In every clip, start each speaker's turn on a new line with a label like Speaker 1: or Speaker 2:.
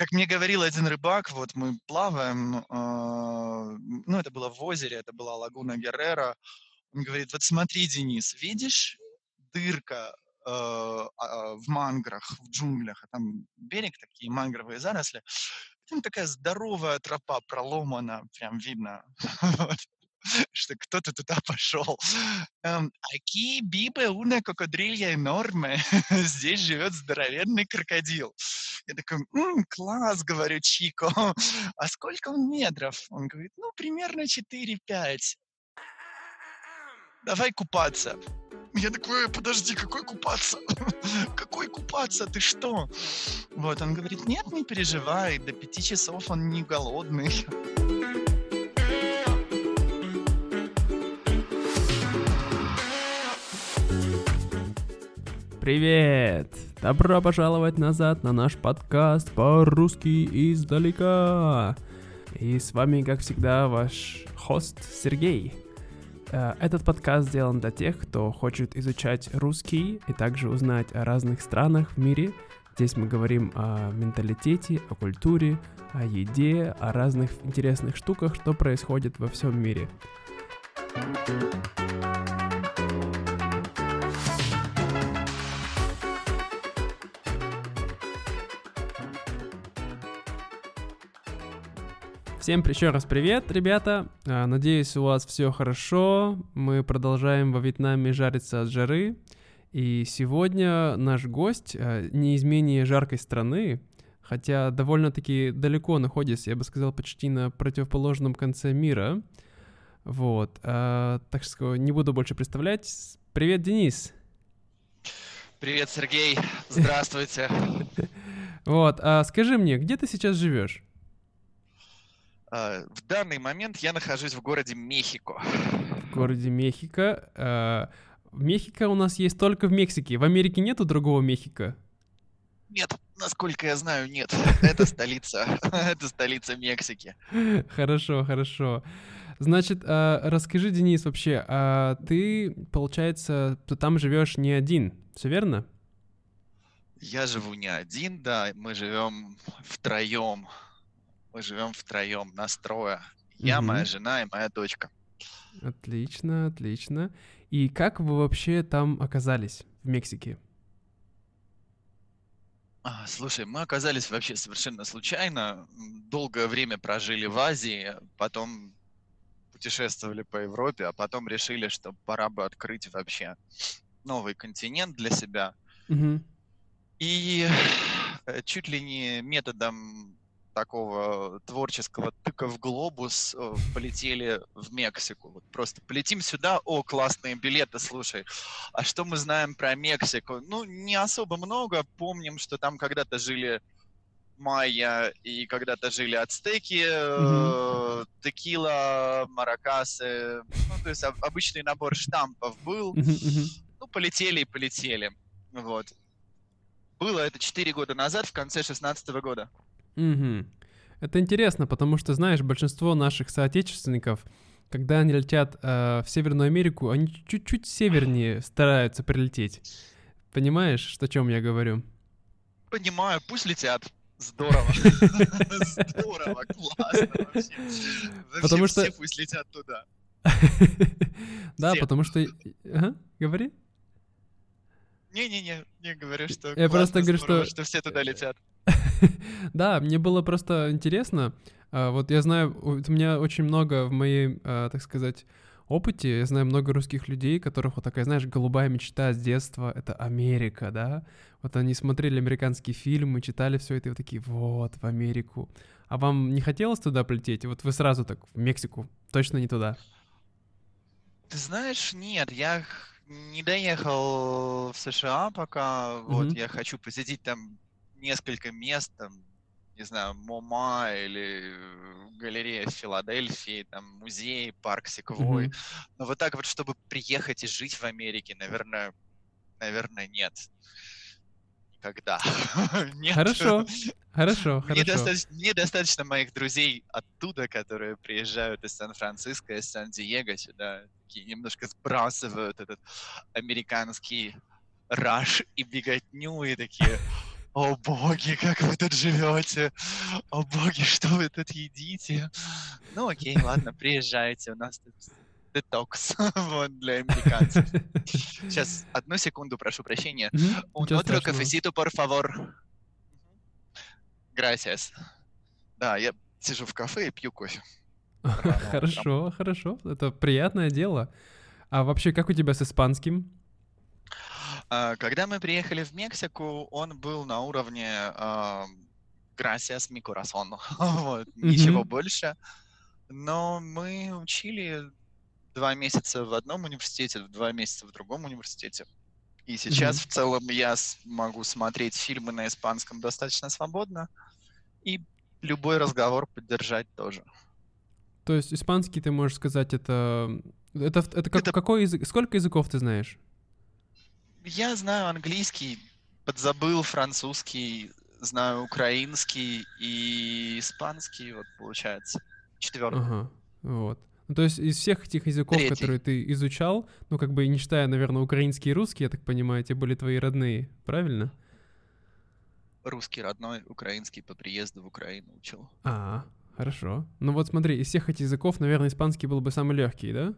Speaker 1: как мне говорил один рыбак, вот мы плаваем, э, ну, это было в озере, это была лагуна Геррера. Он говорит, вот смотри, Денис, видишь дырка э, а, в манграх, в джунглях, а там берег такие мангровые заросли, там такая здоровая тропа проломана, прям видно. что кто-то туда пошел. Эм, Аки бибе уна кокодрилья нормы. Здесь живет здоровенный крокодил. Я такой, М, класс, говорю, Чико. А сколько он метров? Он говорит, ну, примерно 4-5. Давай купаться. Я такой, подожди, какой купаться? какой купаться? Ты что? Вот, он говорит, нет, не переживай, до пяти часов он не голодный.
Speaker 2: Привет! Добро пожаловать назад на наш подкаст по-русски издалека. И с вами, как всегда, ваш хост Сергей. Э, этот подкаст сделан для тех, кто хочет изучать русский и также узнать о разных странах в мире. Здесь мы говорим о менталитете, о культуре, о еде, о разных интересных штуках, что происходит во всем мире. Всем еще раз привет, ребята. А, надеюсь, у вас все хорошо. Мы продолжаем во Вьетнаме жариться от жары. И сегодня наш гость а, не из менее жаркой страны, хотя довольно-таки далеко находится, я бы сказал, почти на противоположном конце мира. Вот. А, так что не буду больше представлять. Привет, Денис.
Speaker 1: Привет, Сергей. Здравствуйте.
Speaker 2: Вот. А скажи мне, где ты сейчас живешь?
Speaker 1: А, в данный момент я нахожусь в городе Мехико.
Speaker 2: В городе Мехико. А, Мехико у нас есть только в Мексике. В Америке нету другого Мехико?
Speaker 1: Нет, насколько я знаю, нет. Это столица. Это столица Мексики.
Speaker 2: Хорошо, хорошо. Значит, а, расскажи, Денис, вообще, ты, получается, ты там живешь не один, все верно?
Speaker 1: Я живу не один, да, мы живем втроем мы живем втроем, настроя. Я, угу. моя жена и моя дочка.
Speaker 2: Отлично, отлично. И как вы вообще там оказались, в Мексике?
Speaker 1: А, слушай, мы оказались вообще совершенно случайно. Долгое время прожили в Азии, потом путешествовали по Европе, а потом решили, что пора бы открыть вообще новый континент для себя. Угу. И э, чуть ли не методом такого творческого тыка в глобус э, полетели в Мексику. Вот просто полетим сюда, о, классные билеты, слушай. А что мы знаем про Мексику? Ну, не особо много. Помним, что там когда-то жили майя и когда-то жили ацтеки, mm-hmm. текила, маракасы. Ну, то есть обычный набор штампов был. Mm-hmm. Ну, полетели и полетели. Вот. Было это 4 года назад, в конце 16 года.
Speaker 2: Угу. Это интересно, потому что, знаешь, большинство наших соотечественников, когда они летят э, в Северную Америку, они чуть-чуть севернее стараются прилететь. Понимаешь, что о чем я говорю?
Speaker 1: Понимаю, пусть летят. Здорово. Здорово, классно вообще.
Speaker 2: Потому что...
Speaker 1: Все пусть летят туда.
Speaker 2: Да, потому что... Говори.
Speaker 1: Не-не-не, не говорю, что
Speaker 2: Я просто говорю, что...
Speaker 1: что все туда летят.
Speaker 2: Да, мне было просто интересно. А, вот я знаю, у меня очень много в моей, а, так сказать, опыте, я знаю много русских людей, которых вот такая, знаешь, голубая мечта с детства — это Америка, да? Вот они смотрели американские фильмы, читали все это и вот такие, вот, в Америку. А вам не хотелось туда полететь? Вот вы сразу так, в Мексику, точно не туда?
Speaker 1: Ты знаешь, нет, я не доехал в США пока. Mm-hmm. Вот я хочу посетить там несколько мест, там, не знаю, МоМА или галерея в Филадельфии, там музей, парк Секвой. Mm-hmm. Но вот так вот, чтобы приехать и жить в Америке, наверное, наверное, нет. Никогда.
Speaker 2: нет. Хорошо. Хорошо,
Speaker 1: хорошо. Достаточно, мне достаточно моих друзей оттуда, которые приезжают из Сан-Франциско, из Сан-Диего сюда, такие немножко сбрасывают этот американский раш и беготню, и такие, о боги, как вы тут живете, о боги, что вы тут едите. Ну окей, ладно, приезжайте, у нас тут детокс вот, для американцев. Сейчас, одну секунду, прошу прощения. Un otro cafecito, por favor. Gracias. Да, я сижу в кафе и пью кофе.
Speaker 2: Хорошо, хорошо. Это приятное дело. А вообще, как у тебя с испанским?
Speaker 1: А, когда мы приехали в Мексику, он был на уровне uh, gracias mi corazón. вот, ничего больше. Но мы учили два месяца в одном университете, два месяца в другом университете. И сейчас mm-hmm. в целом я могу смотреть фильмы на испанском достаточно свободно и любой разговор поддержать тоже.
Speaker 2: То есть испанский ты можешь сказать это это это, как, это... какой язык? Сколько языков ты знаешь?
Speaker 1: Я знаю английский, подзабыл французский, знаю украинский и испанский, вот получается четвертый.
Speaker 2: Ага, вот. Ну, то есть из всех этих языков, Третий. которые ты изучал, ну, как бы не считая, наверное, украинский и русский, я так понимаю, те были твои родные, правильно?
Speaker 1: Русский родной, украинский по приезду в Украину учил.
Speaker 2: А, хорошо. Ну вот смотри, из всех этих языков, наверное, испанский был бы самый легкий, да?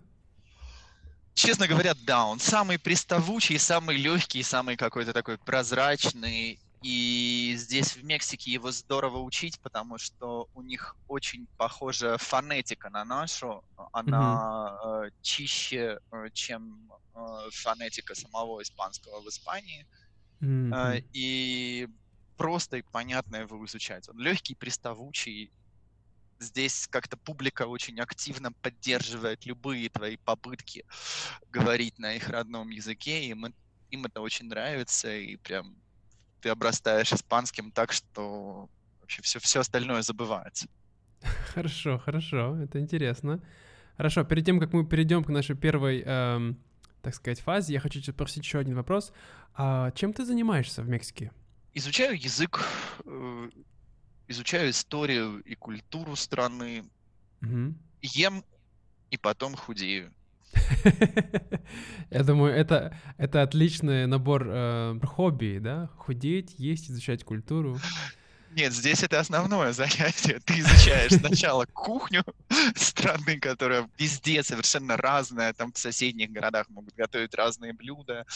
Speaker 1: Честно говоря, да, он самый приставучий, самый легкий, самый какой-то такой прозрачный и здесь в Мексике его здорово учить, потому что у них очень похожая фонетика на нашу. Она mm-hmm. э, чище, э, чем э, фонетика самого испанского в Испании. Mm-hmm. Э, и просто и понятно его изучать. Он легкий, приставучий. Здесь как-то публика очень активно поддерживает любые твои попытки говорить на их родном языке, и им, им это очень нравится, и прям ты обрастаешь испанским так, что вообще все, все остальное забывается.
Speaker 2: Хорошо, хорошо, это интересно. Хорошо, перед тем, как мы перейдем к нашей первой, эм, так сказать, фазе, я хочу спросить еще один вопрос. А чем ты занимаешься в Мексике?
Speaker 1: Изучаю язык, э, изучаю историю и культуру страны, угу. ем и потом худею.
Speaker 2: Я думаю, это, это отличный набор э, хобби, да? Худеть, есть, изучать культуру.
Speaker 1: Нет, здесь это основное занятие. Ты изучаешь сначала кухню страны, которая везде совершенно разная. Там в соседних городах могут готовить разные блюда.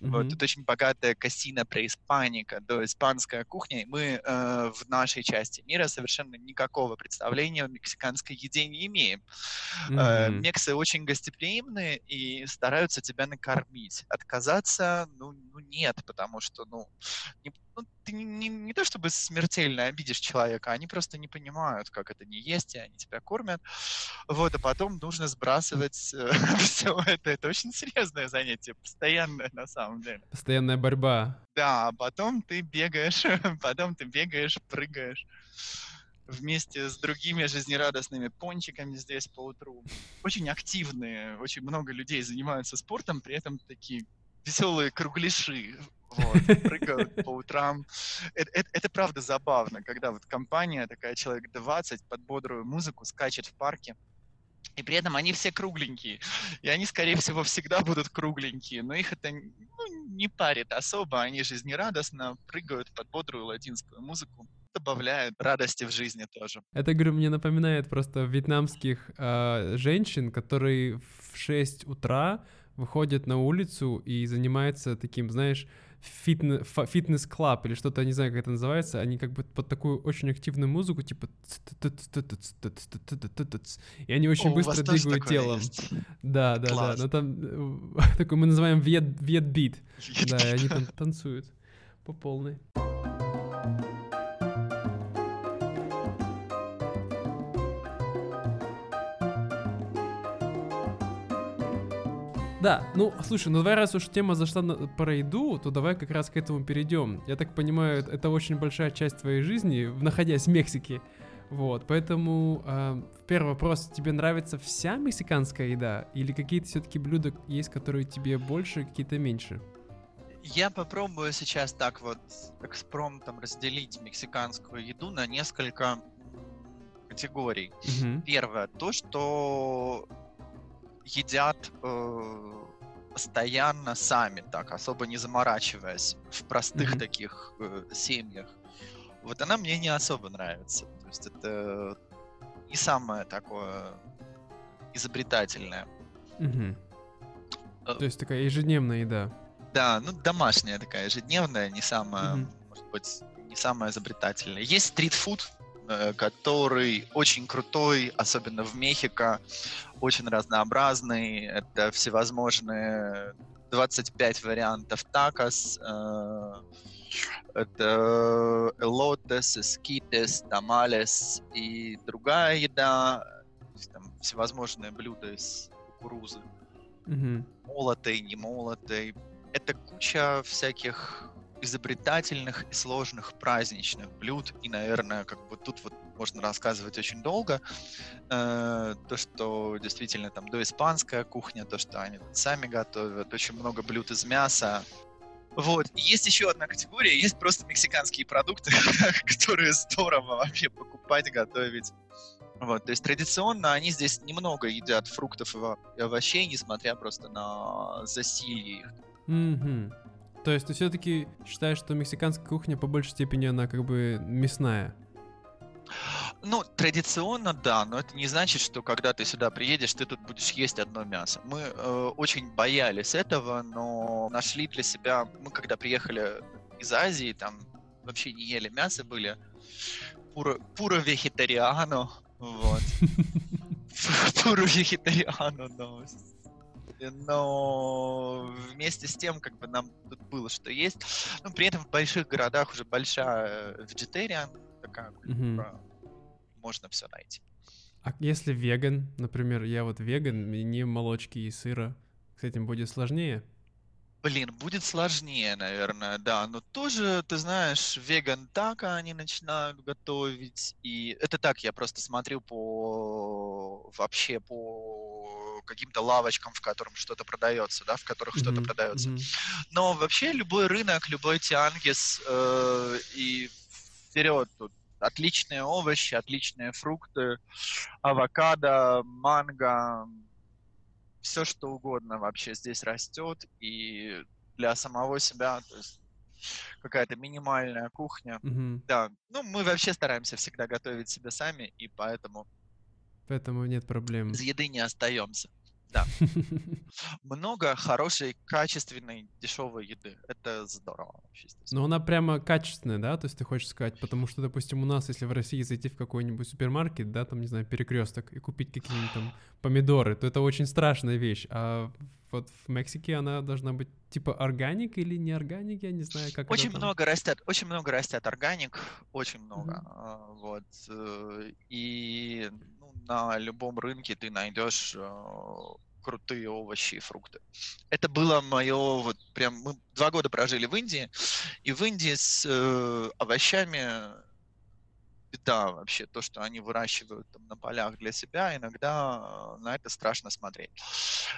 Speaker 1: Mm-hmm. Вот, тут очень богатая кассина преиспаника, то испанская кухня. И мы э, в нашей части мира совершенно никакого представления о мексиканской еде не имеем. Mm-hmm. Э, мексы очень гостеприимные и стараются тебя накормить. Отказаться, ну, ну нет, потому что, ну, не, ну ты не, не, не то чтобы смертельно обидишь человека, они просто не понимают, как это не есть, и они тебя кормят. Вот, а потом нужно сбрасывать э, все это. Это очень серьезное занятие, постоянное на самом деле.
Speaker 2: Постоянная борьба.
Speaker 1: Да, а потом ты бегаешь, потом ты бегаешь, прыгаешь вместе с другими жизнерадостными пончиками здесь по утру. Очень активные, очень много людей занимаются спортом, при этом такие веселые кругляши вот, прыгают по утрам. Это, это, это правда забавно, когда вот компания, такая человек 20, под бодрую музыку скачет в парке, и при этом они все кругленькие. И они, скорее всего, всегда будут кругленькие. Но их это ну, не парит особо. Они жизнерадостно прыгают под бодрую латинскую музыку. Добавляют радости в жизни тоже.
Speaker 2: Это, говорю, мне напоминает просто вьетнамских э, женщин, которые в 6 утра выходят на улицу и занимаются таким, знаешь, фитнес-клаб или что-то, не знаю, как это называется, они как бы под такую очень активную музыку, типа... И они очень быстро двигают телом. Да, да, да. Но там такой мы называем вет-бит. Да, и они там танцуют по полной. Да, ну, слушай, ну давай, раз уж тема зашла на, про еду, то давай как раз к этому перейдем. Я так понимаю, это очень большая часть твоей жизни, находясь в Мексике. Вот, поэтому э, первый вопрос, тебе нравится вся мексиканская еда? Или какие-то все-таки блюда есть, которые тебе больше, какие-то меньше?
Speaker 1: Я попробую сейчас так вот экспромтом разделить мексиканскую еду на несколько категорий. Угу. Первое, то, что едят э, постоянно сами так, особо не заморачиваясь в простых
Speaker 2: Мгм.
Speaker 1: таких э, семьях. Вот она мне не особо нравится. То есть это не самое такое изобретательное. Э.
Speaker 2: То есть такая ежедневная еда.
Speaker 1: Да, ну домашняя такая ежедневная, не самая,
Speaker 2: Мгм.
Speaker 1: может быть, не самая изобретательная. Есть стритфуд, который очень крутой, особенно в Мехико, очень разнообразный. Это всевозможные 25 вариантов такос, э, это элотес, эскитес, тамалес и другая еда, там всевозможные блюда из кукурузы
Speaker 2: Мгм.
Speaker 1: молотой, не молотой. Это куча всяких изобретательных и сложных праздничных блюд. И, наверное, как бы тут вот можно рассказывать очень долго. Э, то, что действительно там доиспанская кухня, то, что они сами готовят, очень много блюд из мяса. Вот. И есть еще одна категория, есть просто мексиканские продукты, которые здорово вообще покупать, готовить. Вот, то есть традиционно они здесь немного едят фруктов и ово- и овощей, несмотря просто на засилье их.
Speaker 2: Мгм. То есть ты все-таки считаешь, что мексиканская кухня по большей степени она как бы мясная?
Speaker 1: Ну, традиционно, да, но это не значит, что когда ты сюда приедешь, ты тут будешь есть одно мясо. Мы э, очень боялись этого, но нашли для себя, мы когда приехали из Азии, там вообще не ели мясо, были пуро, пуро вегетариано, вот. Пуро вегетариано, но но вместе с тем, как бы нам тут было что есть. Ну, при этом в больших городах уже большая vegetarian такая
Speaker 2: Мгм.
Speaker 1: культура. Можно все найти.
Speaker 2: А если веган, например, я вот веган, и не ем молочки и сыра, с этим будет сложнее?
Speaker 1: Блин, будет сложнее, наверное, да. Но тоже, ты знаешь, веган тако они начинают готовить. И это так, я просто смотрю по вообще по каким-то лавочкам, в котором что-то продается, да, в которых что-то
Speaker 2: Мгм,
Speaker 1: продается.
Speaker 2: мгм.
Speaker 1: Но вообще любой рынок, любой тиангис э, и вперед тут отличные овощи, отличные фрукты, авокадо, манго, все что угодно вообще здесь растет и для самого себя, то есть какая-то минимальная кухня.
Speaker 2: Мгм.
Speaker 1: Да, ну мы вообще стараемся всегда готовить себе сами, и поэтому
Speaker 2: Поэтому нет проблем.
Speaker 1: без еды не остаемся. Много хорошей, качественной, дешевой еды. Это здорово.
Speaker 2: Но она прямо качественная, да? То есть ты хочешь сказать, потому что, допустим, у нас, если в России зайти в какой-нибудь супермаркет, да, там, не знаю, перекресток, и купить какие-нибудь там помидоры, то это очень страшная вещь. А вот в Мексике она должна быть типа органик или не органик, я не знаю, как это
Speaker 1: Очень много растет, очень много растет органик, очень много. А, Вот. э, И ну, на любом рынке ты найдешь э, крутые овощи и фрукты. Это было мое вот прям мы два года прожили в Индии, и в Индии с э, овощами беда вообще, то, что они выращивают там на полях для себя, иногда э, на это страшно смотреть.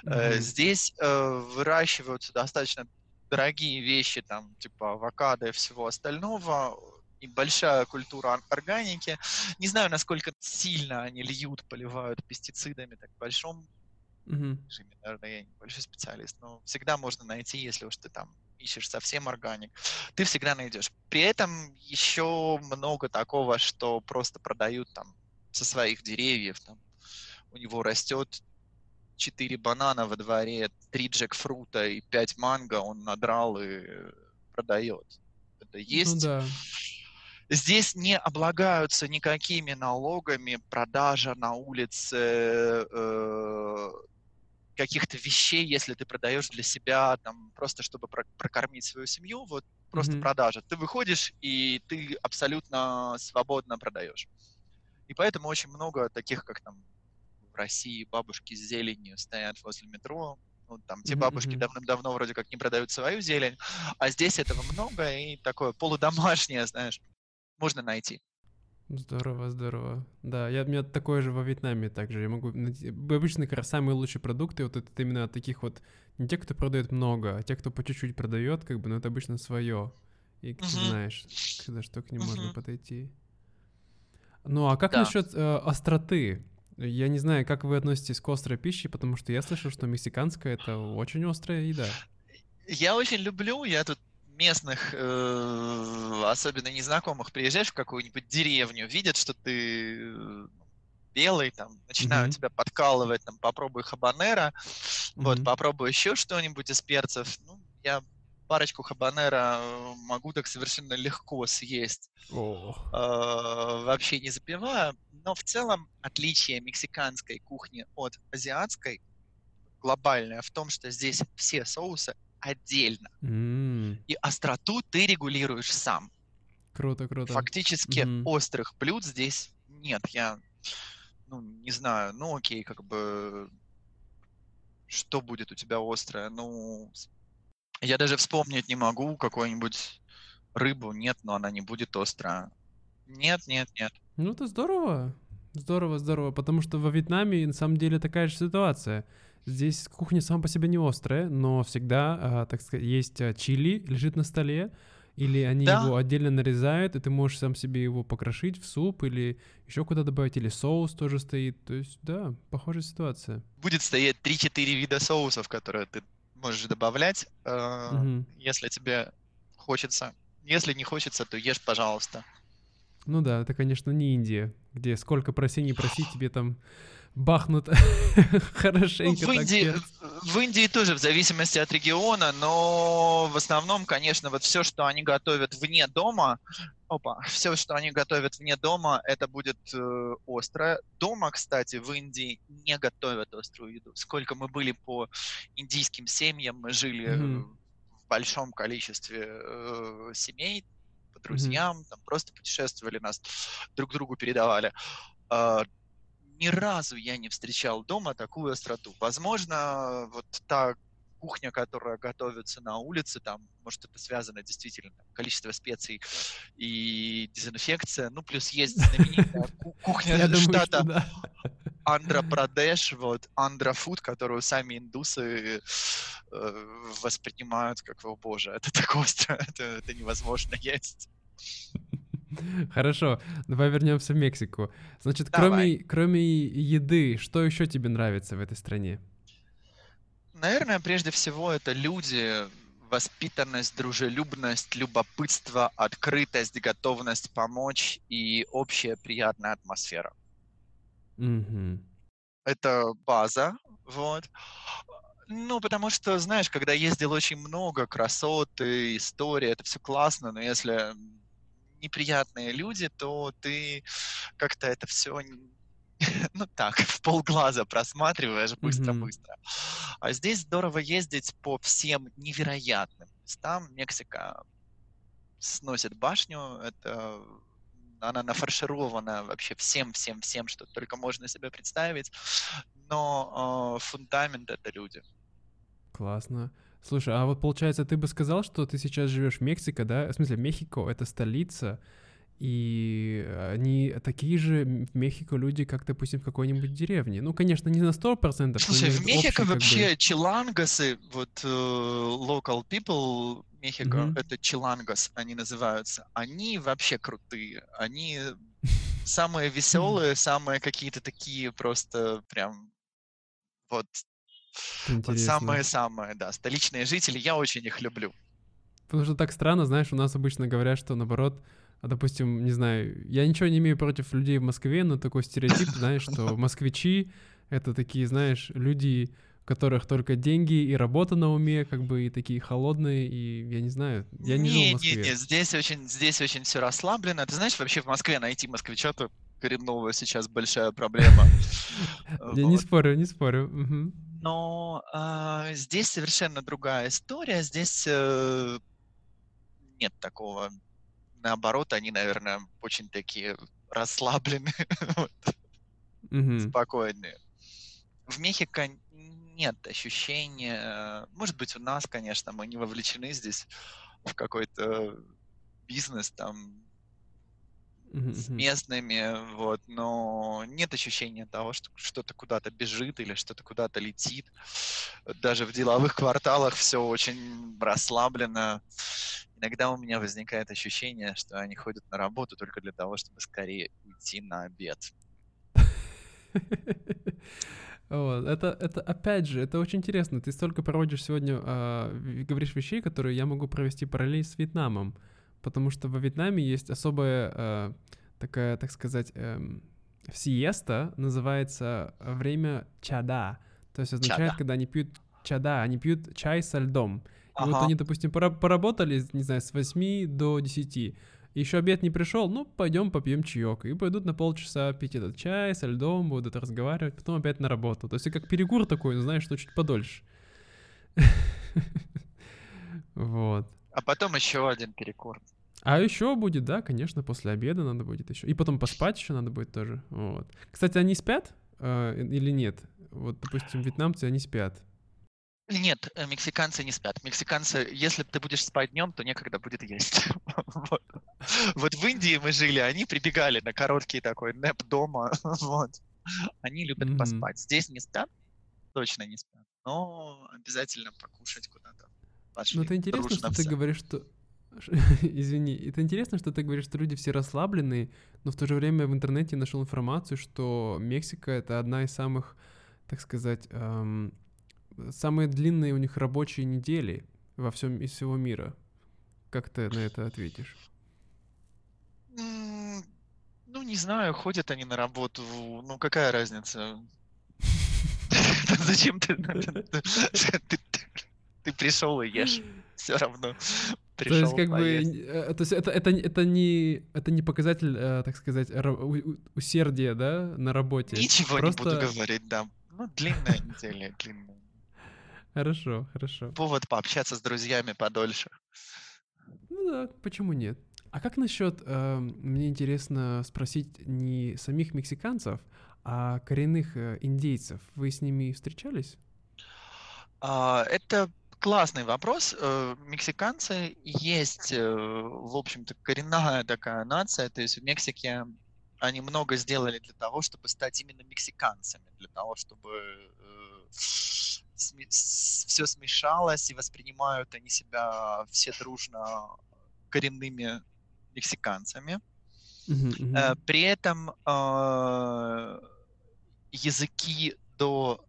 Speaker 2: Мгм.
Speaker 1: Здесь э, выращиваются достаточно дорогие вещи, там, типа авокадо и всего остального, и большая культура ор- органики. Не знаю, насколько сильно они льют, поливают пестицидами, так в большом
Speaker 2: Мгм.
Speaker 1: режиме, наверное, я небольшой специалист, но всегда можно найти, если уж ты там ищешь совсем органик, ты всегда найдешь. При этом еще много такого, что просто продают там со своих деревьев, там у него растет 4 банана во дворе, 3 джекфрута и 5 манго он надрал и продает. Это
Speaker 2: Ну
Speaker 1: есть.
Speaker 2: да.
Speaker 1: Здесь не облагаются никакими налогами продажа на улице э, каких-то вещей, если ты продаешь для себя, там, просто чтобы про- прокормить свою семью, вот просто
Speaker 2: Мгм.
Speaker 1: продажа. Ты выходишь, и ты абсолютно свободно продаешь. И поэтому очень много таких, как там в России, бабушки с зеленью стоят возле метро. Ну, там те бабушки давным-давно вроде как не продают свою зелень, а здесь этого много, и такое полудомашнее, знаешь, можно найти.
Speaker 2: Здорово, здорово. Да, я, у меня такое же во Вьетнаме также. Я могу... Обычно как раз самые лучшие продукты, вот это именно от таких вот... Не те, кто продает много, а те, кто по чуть-чуть продает, как бы, но это обычно свое. И ты
Speaker 1: Мгм.
Speaker 2: знаешь, когда что к ним можно
Speaker 1: Мгм.
Speaker 2: подойти. Ну, а как
Speaker 1: Да.
Speaker 2: насчет э, остроты? Я не знаю, как вы относитесь к острой пище, потому что я слышал, что мексиканская — это очень острая еда.
Speaker 1: Я очень люблю, я тут местных, э, особенно незнакомых, приезжаешь в какую-нибудь деревню, видят, что ты э, белый, там, начинают mm-hmm. тебя подкалывать, там, попробуй хабанера, mm-hmm. вот, попробуй еще что-нибудь из перцев. Ну, я парочку хабанера э, могу так совершенно легко съесть, oh. э, вообще не запивая. Но в целом отличие мексиканской кухни от азиатской глобальное в том, что здесь все соусы отдельно. Mm. И остроту ты регулируешь сам.
Speaker 2: Круто, круто.
Speaker 1: Фактически mm-hmm. острых блюд здесь нет. Я, ну, не знаю, ну окей, как бы, что будет у тебя острое? Ну, я даже вспомнить не могу какую-нибудь рыбу. Нет, но она не будет острая. Нет, нет, нет.
Speaker 2: Ну, это здорово. Здорово, здорово, потому что во Вьетнаме на самом деле такая же ситуация. Здесь кухня сама по себе не острая, но всегда, а, так сказать, есть а, чили, лежит на столе, или они да. его отдельно нарезают, и ты можешь сам себе его покрошить в суп или еще куда добавить, или соус тоже стоит. То есть, да, похожая ситуация.
Speaker 1: Будет стоять 3-4 вида соусов, которые ты можешь добавлять, угу. если тебе хочется. Если не хочется, то ешь, пожалуйста.
Speaker 2: Ну да, это, конечно, не Индия, где сколько проси, не проси, тебе там бахнут хорошенько.
Speaker 1: Ну, в, Индии, в Индии тоже в зависимости от региона, но в основном, конечно, вот все, что они готовят вне дома, опа, все, что они готовят вне дома, это будет э, острое. Дома, кстати, в Индии не готовят острую еду. Сколько мы были по индийским семьям, мы жили mm-hmm. в большом количестве э, семей, по друзьям, mm-hmm. там просто путешествовали, нас друг другу передавали. Ни разу я не встречал дома такую остроту. Возможно, вот та кухня, которая готовится на улице, там, может, это связано действительно, там, количество специй и дезинфекция, ну, плюс есть знаменитая кухня штата Андра Прадеш, вот, Андра Фуд, которую сами индусы э, воспринимают как, о боже, это так остро, это, это невозможно есть.
Speaker 2: Хорошо, давай вернемся в Мексику. Значит, кроме, кроме еды, что еще тебе нравится в этой стране?
Speaker 1: Наверное, прежде всего это люди, воспитанность, дружелюбность, любопытство, открытость, готовность помочь и общая приятная атмосфера.
Speaker 2: Mm-hmm.
Speaker 1: Это база, вот. Ну, потому что, знаешь, когда ездил очень много красоты, истории, это все классно, но если неприятные люди, то ты как-то это все ну так, в полглаза просматриваешь быстро-быстро. Mm-hmm. А здесь здорово ездить по всем невероятным местам. Мексика сносит башню, это она нафарширована вообще всем-всем-всем, что только можно себе представить, но э, фундамент — это люди.
Speaker 2: Классно. Слушай, а вот получается, ты бы сказал, что ты сейчас живешь в Мексике, да? В смысле, Мехико — это столица, и они такие же в Мехико люди, как, допустим, в какой-нибудь деревне. Ну, конечно, не на 100%.
Speaker 1: Слушай, в Мехико общий, вообще бы... чилангасы, вот uh, local people Мехико, mm-hmm. это чилангас, они называются. Они вообще крутые. Они самые веселые, самые какие-то такие просто прям вот вот самые-самые, да, столичные жители, я очень их люблю.
Speaker 2: Потому что так странно, знаешь, у нас обычно говорят, что наоборот, а, допустим, не знаю, я ничего не имею против людей в Москве, но такой стереотип, знаешь, что москвичи — это такие, знаешь, люди, у которых только деньги и работа на уме, как бы и такие холодные, и я не знаю, я не, не жил в Москве. Не, не,
Speaker 1: здесь очень, здесь очень все расслаблено. Ты знаешь, вообще в Москве найти москвича-то коренного сейчас большая проблема.
Speaker 2: Я не спорю, не спорю
Speaker 1: но э, здесь совершенно другая история. Здесь э, нет такого. Наоборот, они, наверное, очень такие расслабленные,
Speaker 2: mm-hmm.
Speaker 1: спокойные. В Мехико нет ощущения, может быть, у нас, конечно, мы не вовлечены здесь в какой-то бизнес, там, с местными, вот, но нет ощущения того, что что-то куда-то бежит или что-то куда-то летит. Даже в деловых кварталах все очень расслаблено. Иногда у меня возникает ощущение, что они ходят на работу только для того, чтобы скорее уйти на обед.
Speaker 2: Вот. Это, это, опять же, это очень интересно. Ты столько проводишь сегодня, э, говоришь вещей, которые я могу провести параллель с Вьетнамом. Потому что во Вьетнаме есть особая э, такая, так сказать, э, сиеста, называется время чада. То есть означает, чада. когда они пьют чада, они пьют чай со льдом. И ага. вот они, допустим, поработали, не знаю, с 8 до 10 еще обед не пришел, ну, пойдем попьем чаек. И пойдут на полчаса пить этот чай со льдом, будут разговаривать, потом опять на работу. То есть как перекур такой, ну, знаешь, что чуть подольше. Вот.
Speaker 1: А потом еще один перекур.
Speaker 2: А еще будет, да, конечно, после обеда надо будет еще. И потом поспать еще надо будет тоже. Вот. Кстати, они спят э, или нет? Вот, допустим, вьетнамцы, они спят.
Speaker 1: Нет, э, мексиканцы не спят. Мексиканцы, если ты будешь спать днем, то некогда будет есть. вот. вот в Индии мы жили, они прибегали на короткий такой нэп дома. вот. Они любят mm-hmm. поспать. Здесь не спят, точно не спят, но обязательно покушать куда-то.
Speaker 2: Ну, это интересно, что ты говоришь, что Извини, это интересно, что ты говоришь, что люди все расслабленные, но в то же время в интернете нашел информацию, что Мексика это одна из самых, так сказать, эм, самые длинные у них рабочие недели во всем из всего мира. Как ты на это ответишь?
Speaker 1: Ну, не знаю, ходят они на работу. Ну, какая разница? Зачем ты... Ты пришел и ешь. Все равно.
Speaker 2: То есть, как бы, э, то есть это, это, это, не, это не показатель, э, так сказать, усердия, да, на работе.
Speaker 1: Ничего не буду говорить, да. Ну, длинная неделя, длинная.
Speaker 2: Хорошо, хорошо.
Speaker 1: Повод пообщаться с друзьями подольше.
Speaker 2: Ну да, почему нет? А как насчет, э, мне интересно спросить не самих мексиканцев, а коренных э, индейцев. Вы с ними встречались?
Speaker 1: А, это классный вопрос. Э, мексиканцы есть, э, в общем-то, коренная такая нация. То есть в Мексике они много сделали для того, чтобы стать именно мексиканцами, для того, чтобы все смешалось, и воспринимают они себя все дружно коренными мексиканцами. При этом э, языки до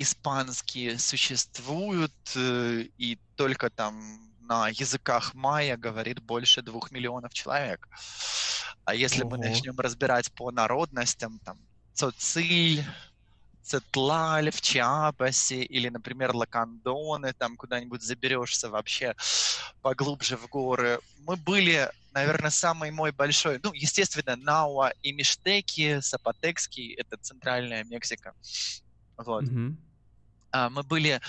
Speaker 1: испанские существуют, э, и только там на языках майя говорит больше двух миллионов человек. А если Ого. мы начнем разбирать по народностям, там, Цоциль, Цетлаль в Чиапасе или, например, Лакандоны, там куда-нибудь заберешься вообще поглубже в горы. Мы были, наверное, самый мой большой, ну, естественно, Науа и Миштеки, Сапотекский, это центральная Мексика. Вот. Mm-hmm. Мы были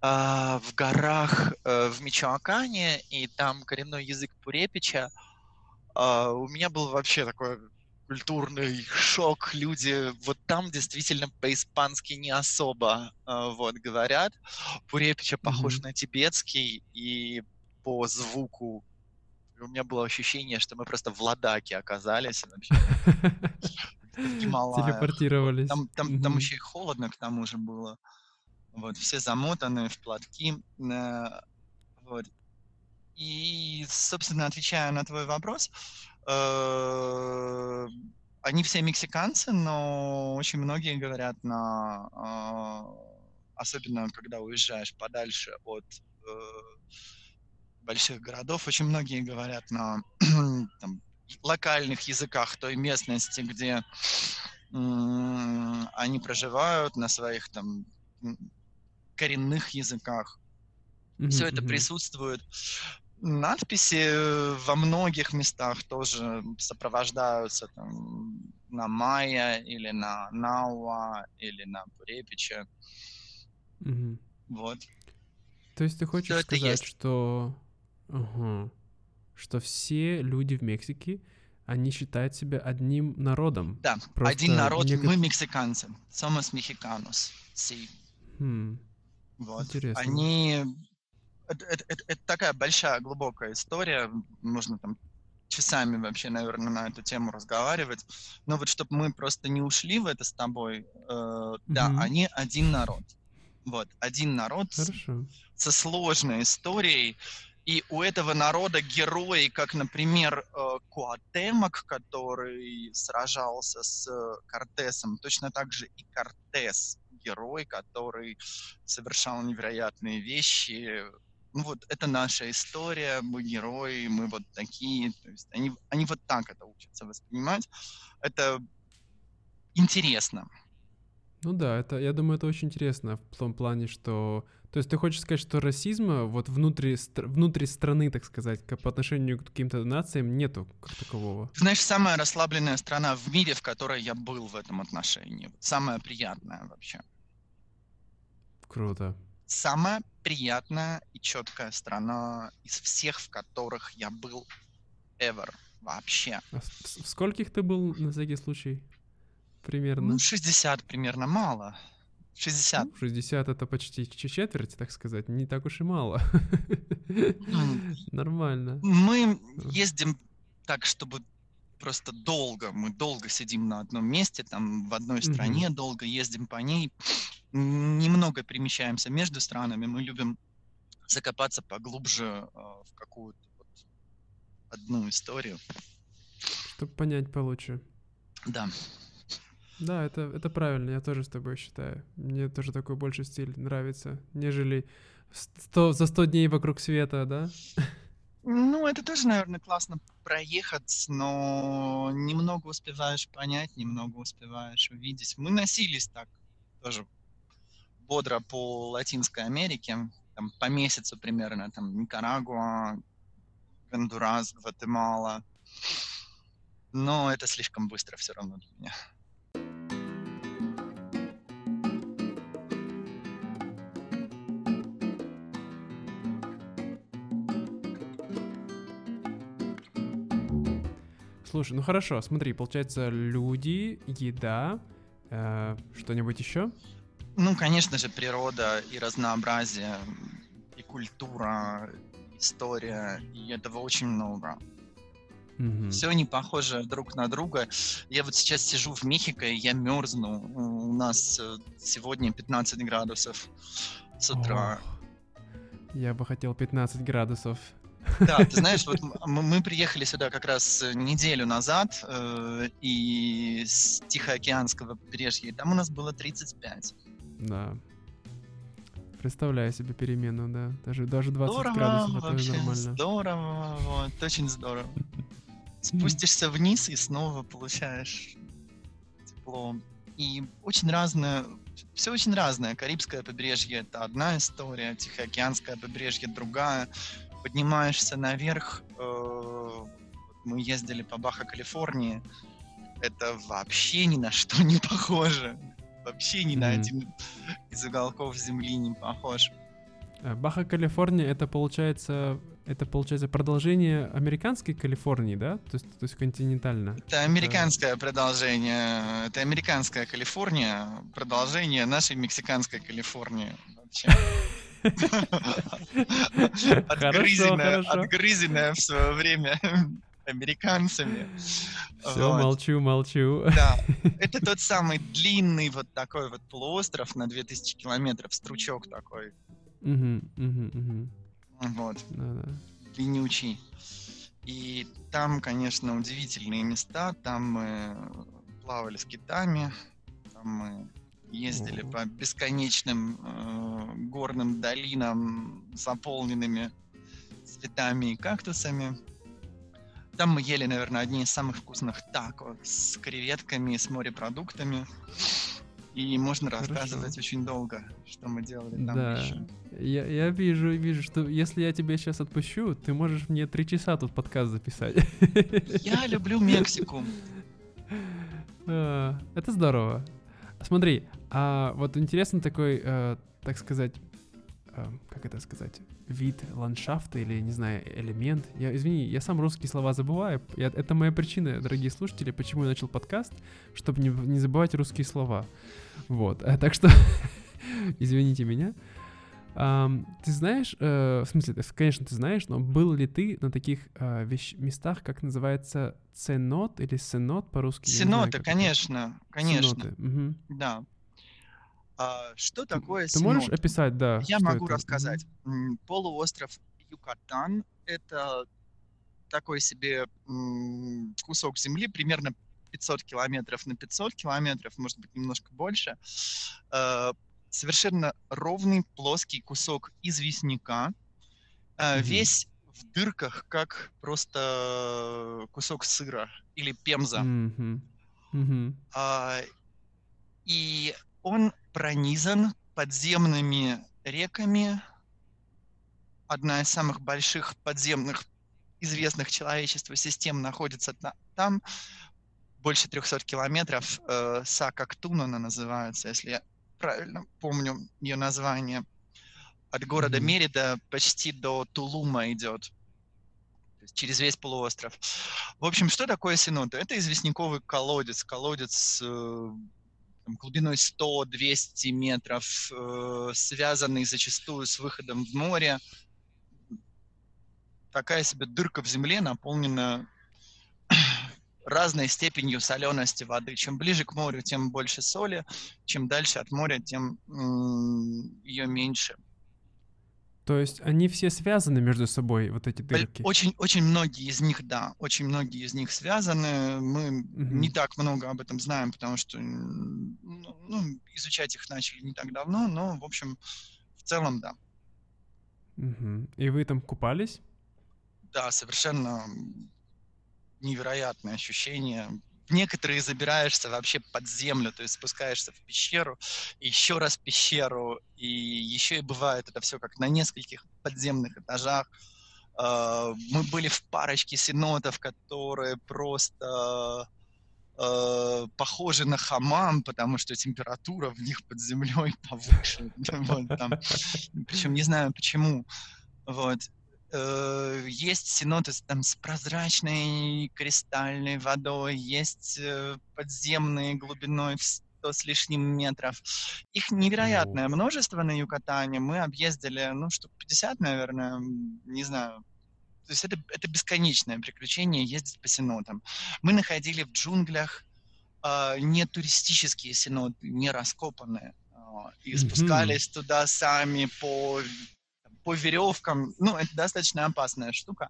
Speaker 1: а, в горах а, в Мичоакане, и там коренной язык Пурепича. А, у меня был вообще такой культурный шок. Люди вот там действительно по-испански не особо э, вот говорят. Пурепича похож mm-hmm. на тибетский и по звуку у меня было ощущение, что мы просто в Ладаке оказались.
Speaker 2: Телепортировались.
Speaker 1: Там, там, там еще и холодно к тому же было. Вот, все замотаны в платки. Э, вот. И, собственно, отвечая на твой вопрос, Э, они все мексиканцы, но очень многие говорят на... Э, особенно, когда уезжаешь подальше от больших городов, очень многие говорят на там, локальных языках той местности, где они проживают, на своих там коренных языках. Mm-hmm, Все это mm-hmm. присутствует надписи э, во многих местах тоже сопровождаются там, на майя или на науа или на пурепича.
Speaker 2: Угу.
Speaker 1: Вот.
Speaker 2: То есть ты хочешь Всё сказать, что... Угу. Что все люди в Мексике, они считают себя одним народом.
Speaker 1: Да, Просто один народ, некотор... мы мексиканцы. Somos mexicanos. Sí.
Speaker 2: Хм.
Speaker 1: Вот. Интересно. Они это, это, это, это такая большая, глубокая история. Можно там часами вообще, наверное, на эту тему разговаривать. Но вот чтобы мы просто не ушли в это с тобой, э, mm-hmm. да, они один народ. Вот, один народ
Speaker 2: Хорошо.
Speaker 1: со сложной историей. И у этого народа герои, как, например, э, Куатемок, который сражался с Кортесом, точно так же и Кортес, герой, который совершал невероятные вещи. Ну вот, это наша история, мы герои, мы вот такие. То есть они, они вот так это учатся воспринимать. Это интересно.
Speaker 2: Ну да, это, я думаю, это очень интересно в том плане, что... То есть ты хочешь сказать, что расизма вот внутри, внутри страны, так сказать, по отношению к каким-то нациям нету как такового?
Speaker 1: Знаешь, самая расслабленная страна в мире, в которой я был в этом отношении. Самая приятная вообще.
Speaker 2: Круто.
Speaker 1: Самая приятная и четкая страна из всех, в которых я был ever вообще.
Speaker 2: А в скольких ты был на всякий случай? примерно?
Speaker 1: Ну, 60 примерно мало. 60. Ну,
Speaker 2: 60 это почти четверть, так сказать, не так уж и мало. Нормально.
Speaker 1: Мы ездим так, чтобы просто долго, мы долго сидим на одном месте, там в одной стране, долго ездим по ней, немного перемещаемся между странами, мы любим закопаться поглубже э, в какую-то вот одну историю.
Speaker 2: Чтобы понять получше.
Speaker 1: Да.
Speaker 2: Да, это, это правильно, я тоже с тобой считаю. Мне тоже такой больше стиль нравится, нежели 100, за 100 дней вокруг света, да?
Speaker 1: Ну, это тоже, наверное, классно проехать, но немного успеваешь понять, немного успеваешь увидеть. Мы носились так тоже бодро по Латинской Америке, там по месяцу примерно, там Никарагуа, Гондурас, Гватемала. Но это слишком быстро все равно для меня.
Speaker 2: Слушай, ну хорошо, смотри, получается, люди, еда, э, что-нибудь еще?
Speaker 1: Ну, конечно же, природа и разнообразие, и культура, история, и этого очень много. Mm-hmm. Все не похоже друг на друга. Я вот сейчас сижу в Мехико, и я мерзну. У нас э, сегодня 15 градусов с утра.
Speaker 2: Oh. Я бы хотел 15 градусов.
Speaker 1: Да, ты знаешь, вот мы, приехали сюда как раз неделю назад, э, и с Тихоокеанского побережья, и там у нас было 35.
Speaker 2: Да. Представляю себе перемену, да. Даже, даже 20 здорово, градусов это вообще нормально.
Speaker 1: Здорово, вот, очень здорово. Спустишься вниз и снова получаешь тепло. И очень разное, все очень разное. Карибское побережье — это одна история, Тихоокеанское побережье — другая поднимаешься наверх, э, мы ездили по Баха, Калифорнии, это вообще ни на что не похоже. Вообще ни mm-hmm. на один из уголков земли не похож.
Speaker 2: Э, Баха, Калифорния, это получается, это получается продолжение американской Калифорнии, да? То есть, то есть континентально.
Speaker 1: Это американское это... продолжение, это американская Калифорния, продолжение нашей мексиканской Калифорнии вообще. Отгрызенная, отгрызенная в свое время американцами.
Speaker 2: Все, вот. молчу, молчу.
Speaker 1: Да, это тот самый длинный вот такой вот полуостров на 2000 километров, стручок такой.
Speaker 2: Угу, угу, угу.
Speaker 1: Вот.
Speaker 2: Да, да.
Speaker 1: Длиннючий. И там, конечно, удивительные места. Там мы плавали с китами, там мы ездили по бесконечным э, горным долинам, заполненными цветами и кактусами. Там мы ели, наверное, одни из самых вкусных тако с креветками, с морепродуктами. И можно Хорошо. рассказывать очень долго, что мы делали там
Speaker 2: да. еще. Я, я вижу, вижу, что если я тебя сейчас отпущу, ты можешь мне три часа тут подкаст записать.
Speaker 1: Я люблю Мексику.
Speaker 2: А, это здорово. Смотри, а вот интересно такой, э, так сказать, э, как это сказать, вид ландшафта или, не знаю, элемент. Я, извини, я сам русские слова забываю. Я, это моя причина, дорогие слушатели, почему я начал подкаст, чтобы не, не забывать русские слова. Вот, э, так что извините меня. Um, ты знаешь, uh, в смысле, конечно, ты знаешь, но был ли ты на таких uh, вещ- местах, как называется ценот или сенот по-русски?
Speaker 1: Ценоты, конечно, это. конечно. Ценоты. Угу. Да. А, что такое
Speaker 2: Ты можешь описать, да?
Speaker 1: Я могу это? рассказать. Полуостров Юкатан. Это такой себе кусок земли, примерно 500 километров на 500 километров, может быть, немножко больше. Э, совершенно ровный плоский кусок известняка, mm-hmm. весь в дырках, как просто кусок сыра или пемза.
Speaker 2: Mm-hmm. Mm-hmm.
Speaker 1: И он пронизан подземными реками. Одна из самых больших подземных известных человечеству систем находится там. Больше 300 километров. Э, Сакактун она называется, если я правильно помню ее название. От города mm-hmm. Мерида почти до Тулума идет. Через весь полуостров. В общем, что такое Синода? Это известняковый колодец. Колодец э, глубиной 100-200 метров, э, связанный зачастую с выходом в море. Такая себе дырка в земле, наполненная разной степенью солености воды. Чем ближе к морю, тем больше соли. Чем дальше от моря, тем ее меньше.
Speaker 2: То есть они все связаны между собой, вот эти дырки?
Speaker 1: Очень, очень многие из них, да, очень многие из них связаны. Мы угу. не так много об этом знаем, потому что ну, ну, изучать их начали не так давно, но, в общем, в целом, да.
Speaker 2: Угу. И вы там купались?
Speaker 1: Да, совершенно невероятное ощущение некоторые забираешься вообще под землю, то есть спускаешься в пещеру, еще раз в пещеру, и еще и бывает это все как на нескольких подземных этажах. А, мы были в парочке синотов, которые просто э, похожи на хамам, потому что температура в них под землей повыше. Причем не знаю почему. Вот э, есть синоты там с прозрачной кристальной водой, есть э, подземные глубиной в 100 с лишним метров. Их невероятное ну. множество на Юкатане. Мы объездили, ну, штук 50, наверное, не знаю. То есть это, это бесконечное приключение ездить по синотам. Мы находили в джунглях э, не туристические синоты, не раскопанные. Э, и спускались mm-hmm. туда сами по по веревкам, ну, это достаточно опасная штука.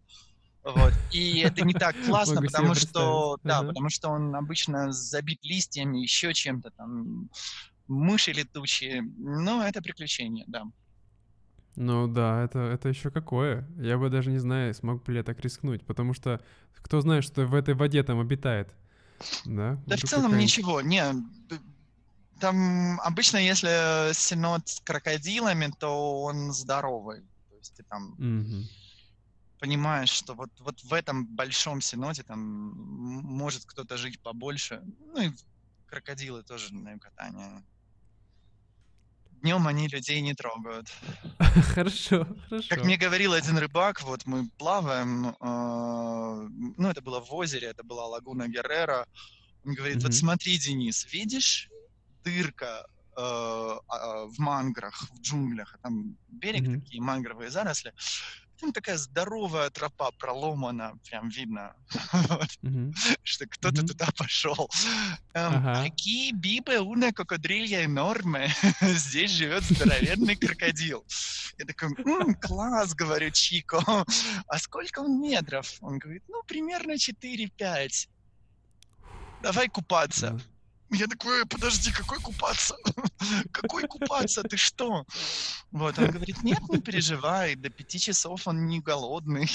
Speaker 1: Вот. И это не так классно, потому что, да, потому что он обычно забит листьями, еще чем-то там, мыши летучие. Ну, это приключение, да.
Speaker 2: Ну да, это, это еще какое. Я бы даже не знаю, смог бы ли я так рискнуть, потому что кто знает, что в этой воде там обитает. Да,
Speaker 1: да в целом ничего. Не, там обычно, если синод с крокодилами, то он здоровый. Есть ты там mm-hmm. понимаешь, что вот, вот в этом большом синоде там может кто-то жить побольше. Ну и крокодилы тоже на катание. Днем они людей не трогают.
Speaker 2: Хорошо, хорошо.
Speaker 1: Как мне говорил один рыбак, вот мы плаваем, э, ну это было в озере, это была лагуна Геррера. Он говорит, вот смотри, Денис, видишь дырка в манграх, в джунглях, а там берег mm-hmm. такие мангровые заросли, там такая здоровая тропа проломана, прям видно, mm-hmm. что кто-то mm-hmm. туда пошел. Эм. Какие бибы уна кокодрилья нормы, здесь живет здоровенный крокодил. Я такой, класс, говорю, Чико, а сколько он метров? Он говорит, ну, примерно 4-5. Давай купаться. Mm-hmm. Я такой, подожди, какой купаться? какой купаться? Ты что? Вот, он говорит, нет, не переживай, до пяти часов он не голодный.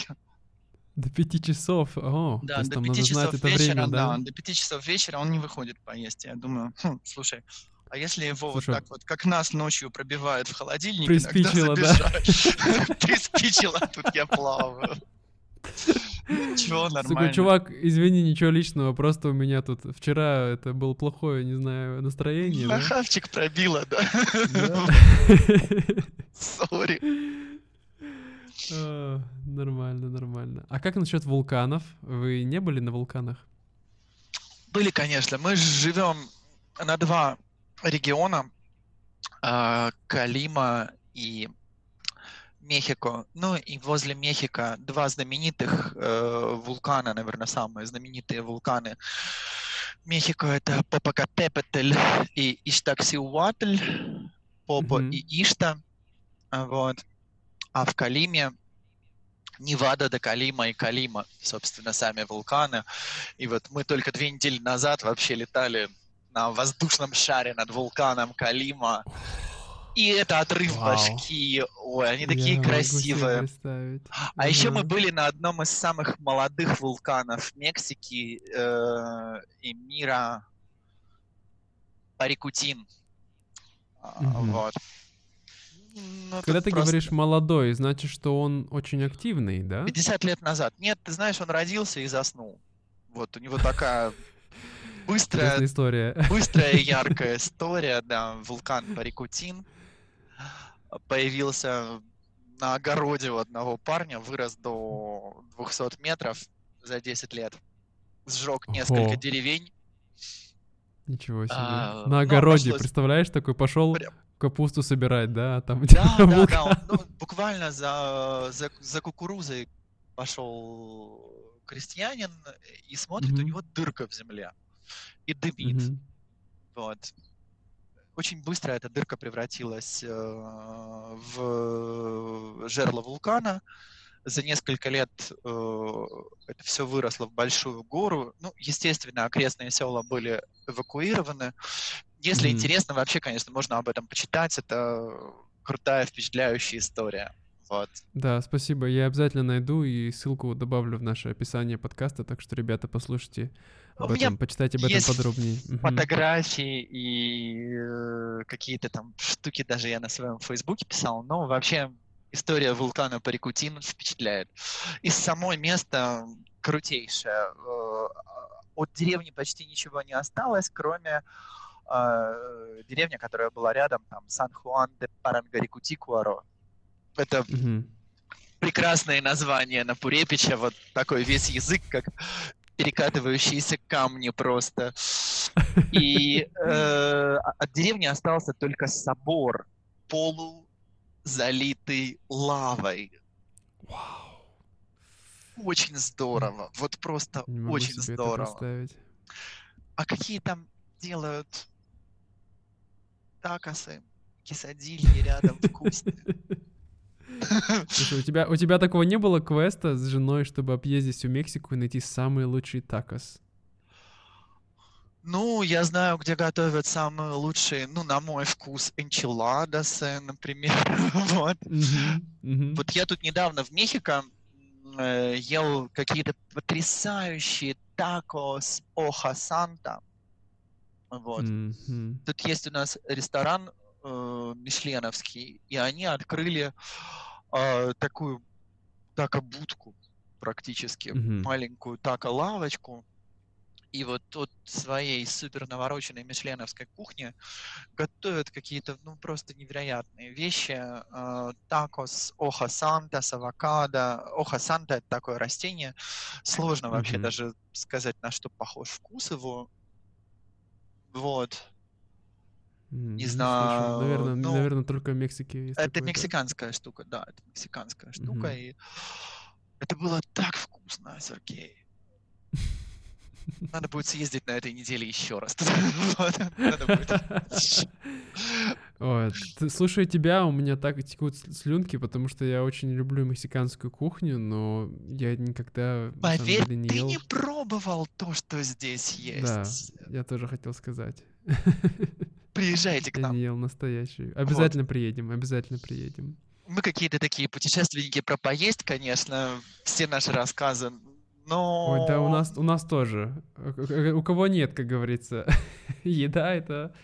Speaker 2: До пяти часов? О,
Speaker 1: да, до пяти часов вечера, время, да? да, до пяти часов вечера он не выходит поесть. Я думаю, хм, слушай, а если его Слушай, вот так вот, как нас ночью пробивает в холодильник,
Speaker 2: приспичило, да?
Speaker 1: приспичило, тут я плаваю. Ничего, нормально.
Speaker 2: Сука, чувак, извини, ничего личного, просто у меня тут вчера это было плохое, не знаю, настроение.
Speaker 1: Махавчик да? пробило, да? Сори.
Speaker 2: Нормально, нормально. А как насчет вулканов? Вы не были на вулканах?
Speaker 1: Были, конечно. Мы живем на два региона. А, Калима и Мехико. Ну и возле Мехико два знаменитых э, вулкана, наверное, самые знаменитые вулканы. Мехико это Попокатепетль и Иштаксиуатль, Попо mm-hmm. и Ишта. Вот. А в Калиме Невада до Калима и Калима, собственно, сами вулканы. И вот мы только две недели назад вообще летали на воздушном шаре над вулканом Калима. И это отрыв
Speaker 2: Вау.
Speaker 1: башки. Ой, они такие
Speaker 2: Я
Speaker 1: красивые. А еще мы были на одном из самых молодых вулканов Мексики э, и мира Парикутин.
Speaker 2: Мгм.
Speaker 1: Вот. Ну,
Speaker 2: Когда ты
Speaker 1: просто
Speaker 2: говоришь молодой, значит, что он очень активный, да?
Speaker 1: 50 лет назад. Нет, ты знаешь, он родился и заснул. Вот, у него такая быстрая,
Speaker 2: Интересная история.
Speaker 1: быстрая яркая история, да, вулкан Парикутин появился на огороде у одного парня, вырос до 200 метров за 10 лет, сжег несколько
Speaker 2: Ого.
Speaker 1: деревень.
Speaker 2: Ничего себе.
Speaker 1: А,
Speaker 2: На
Speaker 1: ну,
Speaker 2: огороде,
Speaker 1: пришлось-
Speaker 2: представляешь, такой пошел
Speaker 1: Прям-
Speaker 2: капусту собирать, да, а там
Speaker 1: Да, да, да,
Speaker 2: вулкан.
Speaker 1: он, ну, буквально за, за, за кукурузой пошел крестьянин и смотрит, у
Speaker 2: Мгм.
Speaker 1: него дырка в земле и дымит.
Speaker 2: Мгм.
Speaker 1: Вот. Очень быстро эта дырка превратилась э, в жерло вулкана. За несколько лет э, это все выросло в большую гору. Ну, естественно, окрестные села были эвакуированы. Если
Speaker 2: Мгм.
Speaker 1: интересно, вообще, конечно, можно об этом почитать. Это крутая, впечатляющая история. Вот.
Speaker 2: Да, спасибо. Я обязательно найду и ссылку добавлю в наше описание подкаста, так что, ребята, послушайте об
Speaker 1: У меня
Speaker 2: этом, почитайте об этом
Speaker 1: есть
Speaker 2: подробнее.
Speaker 1: Фотографии и э, какие-то там штуки даже я на своем фейсбуке писал, но вообще история вулкана Парикутин впечатляет. И самое место крутейшее. Э, От деревни почти ничего не осталось, кроме э, деревни, которая была рядом, там Сан-Хуан де Парангарикутикуаро. Это
Speaker 2: Мгм.
Speaker 1: прекрасное название на Пурепича, вот такой весь язык, как перекатывающиеся камни просто. И э, от деревни остался только собор, полузалитый лавой.
Speaker 2: Вау.
Speaker 1: Очень здорово, вот просто
Speaker 2: Не
Speaker 1: очень здорово. А какие там делают такосы, кисадильи рядом вкусные.
Speaker 2: Слушай, у тебя, у тебя такого не было квеста с женой, чтобы объездить всю Мексику и найти самый лучший такос?
Speaker 1: Ну, я знаю, где готовят самые лучшие, ну, на мой вкус, энчиладосы, например. Вот. Вот я тут недавно в Мехико э, ел какие-то потрясающие тако с Оха Санта. Вот. Тут есть у нас ресторан э, мишленовский, и они открыли э, такую тако-будку практически,
Speaker 2: Мгм.
Speaker 1: маленькую тако-лавочку. И вот от своей супер навороченной мишленовской кухни готовят какие-то, ну, просто невероятные вещи. Э, Тако с оха санта, авокадо. Оха санта — это такое растение. Сложно вообще
Speaker 2: Мгм.
Speaker 1: даже сказать, на что похож вкус его. Вот. Не
Speaker 2: слышал.
Speaker 1: знаю,
Speaker 2: Наверное,
Speaker 1: ну,
Speaker 2: наверное, только в Мексике есть
Speaker 1: Это
Speaker 2: такое, да?
Speaker 1: мексиканская штука, да, это мексиканская штука.
Speaker 2: Мгм.
Speaker 1: И это было так вкусно, Сергей. Надо будет съездить на этой неделе еще раз.
Speaker 2: Слушая тебя, у меня так текут слюнки, потому что я очень люблю мексиканскую кухню, но я никогда
Speaker 1: Поверь,
Speaker 2: не
Speaker 1: ты не пробовал то, что здесь
Speaker 2: Да,
Speaker 1: есть.
Speaker 2: я тоже хотел сказать.
Speaker 1: Приезжайте к
Speaker 2: Я
Speaker 1: нам.
Speaker 2: не ел настоящую. Обязательно приедем, обязательно приедем.
Speaker 1: Мы какие-то такие путешественники про поесть, конечно, все наши рассказы. Но
Speaker 2: Ой, да, у нас, у нас тоже. Э, У кого нет, как говорится. Еда это,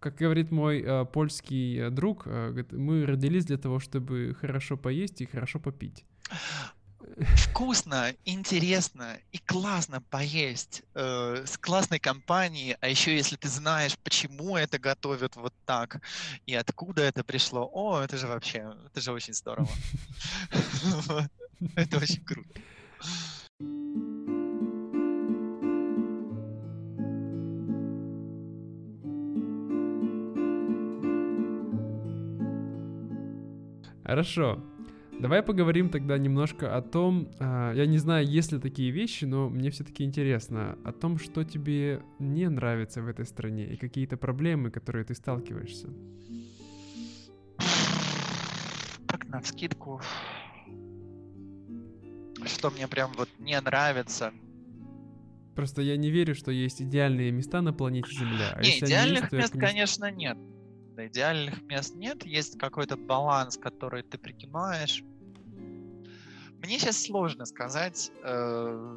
Speaker 2: как говорит мой э, польский э, друг, э, говорит, мы родились для того, чтобы хорошо поесть и хорошо попить.
Speaker 1: вкусно, интересно и классно поесть э, с классной компанией, а еще если ты знаешь, почему это готовят вот так и откуда это пришло, о, это же вообще, это же очень здорово. Это очень круто.
Speaker 2: Хорошо. Давай поговорим тогда немножко о том, а, я не знаю, есть ли такие вещи, но мне все-таки интересно, о том, что тебе не нравится в этой стране и какие-то проблемы, которые ты сталкиваешься.
Speaker 1: Так, на вскидку. что мне прям вот не нравится.
Speaker 2: Просто я не верю, что есть идеальные места на планете Земля.
Speaker 1: А не, идеальных есть, мест, конечно, нет. Идеальных мест нет. Есть какой-то баланс, который ты принимаешь. Мне сейчас сложно сказать. Э,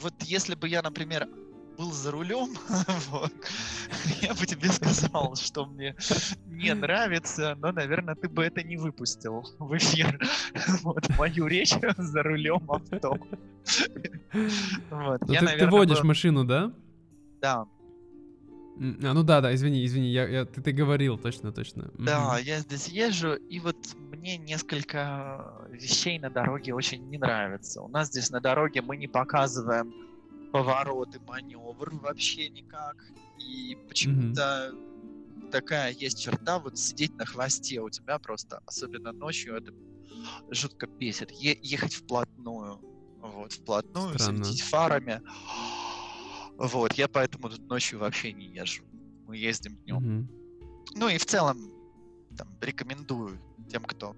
Speaker 1: вот если бы я, например, был за рулем, вот, я бы тебе сказал, что мне не нравится, но, наверное, ты бы это не выпустил в эфир. Вот, мою речь за рулем авто.
Speaker 2: Вот, я, ты, наверное, ты водишь бы... машину, да?
Speaker 1: Да.
Speaker 2: А, ну да, да, извини, извини, я, я, ты, ты говорил, точно, точно.
Speaker 1: Да, я здесь езжу, и вот мне несколько вещей на дороге очень не нравятся. У нас здесь на дороге мы не показываем повороты, маневр вообще никак. И почему-то mm-hmm. такая есть черта, вот сидеть на хвосте у тебя просто, особенно ночью, это жутко бесит. Е- ехать вплотную, вот, вплотную, Странно. светить фарами. Вот, я поэтому тут ночью вообще не езжу. Мы ездим днем. Mm-hmm. Ну и в целом, там, рекомендую тем, кто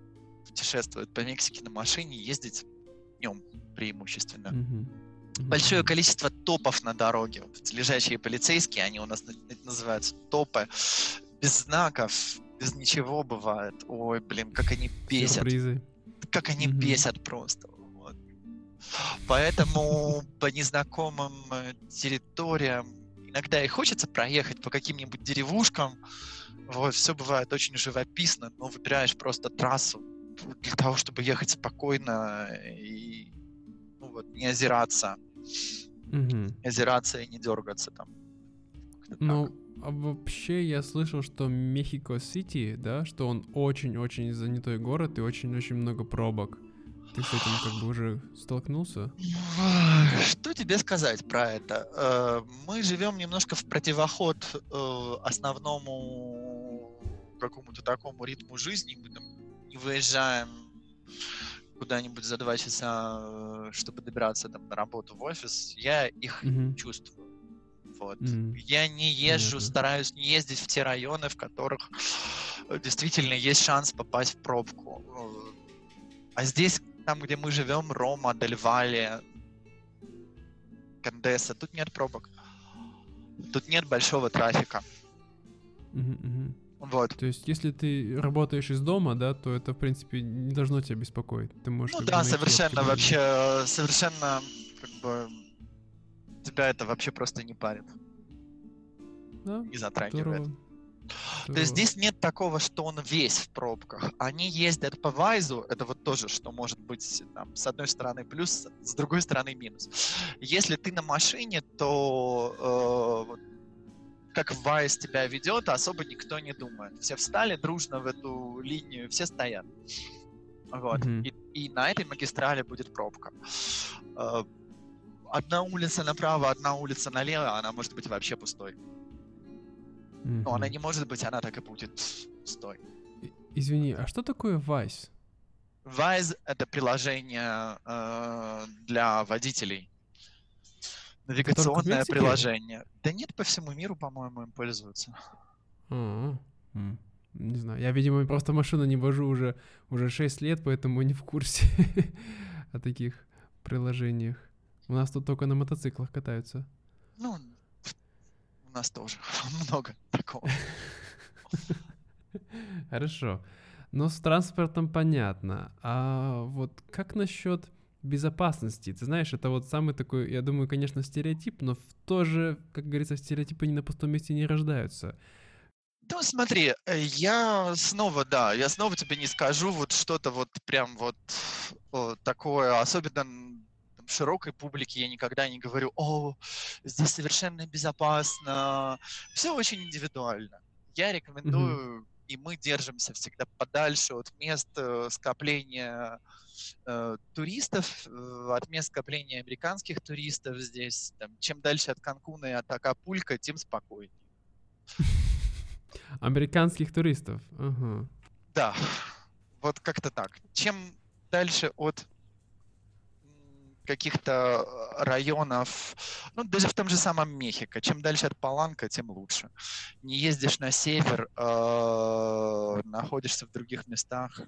Speaker 1: путешествует по Мексике на машине, ездить днем преимущественно. Mm-hmm большое количество топов на дороге. Вот лежачие полицейские, они у нас называются топы, без знаков, без ничего бывает. Ой, блин, как они бесят. Сюрпризы. Как они mm-hmm. бесят просто. Поэтому по незнакомым э, территориям иногда и хочется проехать по каким-нибудь деревушкам. Вот, все бывает очень живописно, но выбираешь просто трассу для того, чтобы ехать спокойно и ну, вот, не озираться. Не озираться и не дергаться там.
Speaker 2: Ну, а вообще я слышал, что Мехико-Сити, да, что он очень-очень занятой город и очень-очень много пробок. Ты с этим как бы уже столкнулся?
Speaker 1: Что тебе сказать про это? Э, мы живем немножко в противоход э, основному какому-то такому ритму жизни. Мы там не выезжаем куда-нибудь за два часа, э, чтобы добираться там на работу в офис, я их mm-hmm. чувствую. Вот. Mm-hmm. Я не езжу, Понятно. стараюсь не ездить в те районы, в которых действительно есть шанс попасть в пробку. А здесь, там, где мы живем, Рома, Дель Вале, Кандеса, тут нет пробок. Тут нет большого трафика.
Speaker 2: Mm-hmm. Вот. То есть, если ты работаешь из дома, да, то это, в принципе, не должно тебя беспокоить. Ты можешь...
Speaker 1: Ну да, совершенно вообще, совершенно, как бы, тебя это вообще просто не парит. Да, не затрагивает. Здорово. То есть здесь нет такого, что он весь в пробках. Они ездят по Вайзу, это вот тоже, что может быть там, с одной стороны плюс, с другой стороны минус. Если ты на машине, то э, как Вайс тебя ведет, особо никто не думает. Все встали дружно в эту линию, все стоят. Вот. Mm-hmm. И, и на этой магистрали будет пробка. Э, одна улица направо, одна улица налево, она может быть вообще пустой. Mm-hmm. Но она не может быть, она так и будет пустой.
Speaker 2: Извини, а что такое Vice?
Speaker 1: Vice — это приложение э, для водителей. Навигационное приложение. Да нет, по всему миру, по-моему, им пользуются.
Speaker 2: А-а-а. Не знаю. Я, видимо, просто машину не вожу уже, уже 6 лет, поэтому не в курсе о таких приложениях. У нас тут только на мотоциклах катаются.
Speaker 1: Ну, у нас тоже много такого.
Speaker 2: Хорошо. Но с транспортом понятно. А вот как насчет безопасности. Ты знаешь, это вот самый такой, я думаю, конечно, стереотип, но в то же, как говорится, стереотипы не на пустом месте не рождаются.
Speaker 1: Ну, смотри, э, я снова, да, я снова тебе не скажу вот что-то вот прям вот о, такое, особенно широкой публике я никогда не говорю, о, здесь совершенно безопасно. Все очень индивидуально. Я рекомендую, mm-hmm. и мы держимся всегда подальше от мест э, скопления э, туристов, э, от мест скопления американских туристов здесь. Там, чем дальше от Канкуна и от Акапулька, тем спокойнее.
Speaker 2: Американских туристов. Ага.
Speaker 1: Да, вот как-то так. Чем дальше от каких-то районов, ну, даже в том же самом Мехико. Чем дальше от Паланка, тем лучше. Не ездишь на север, э, находишься в других местах,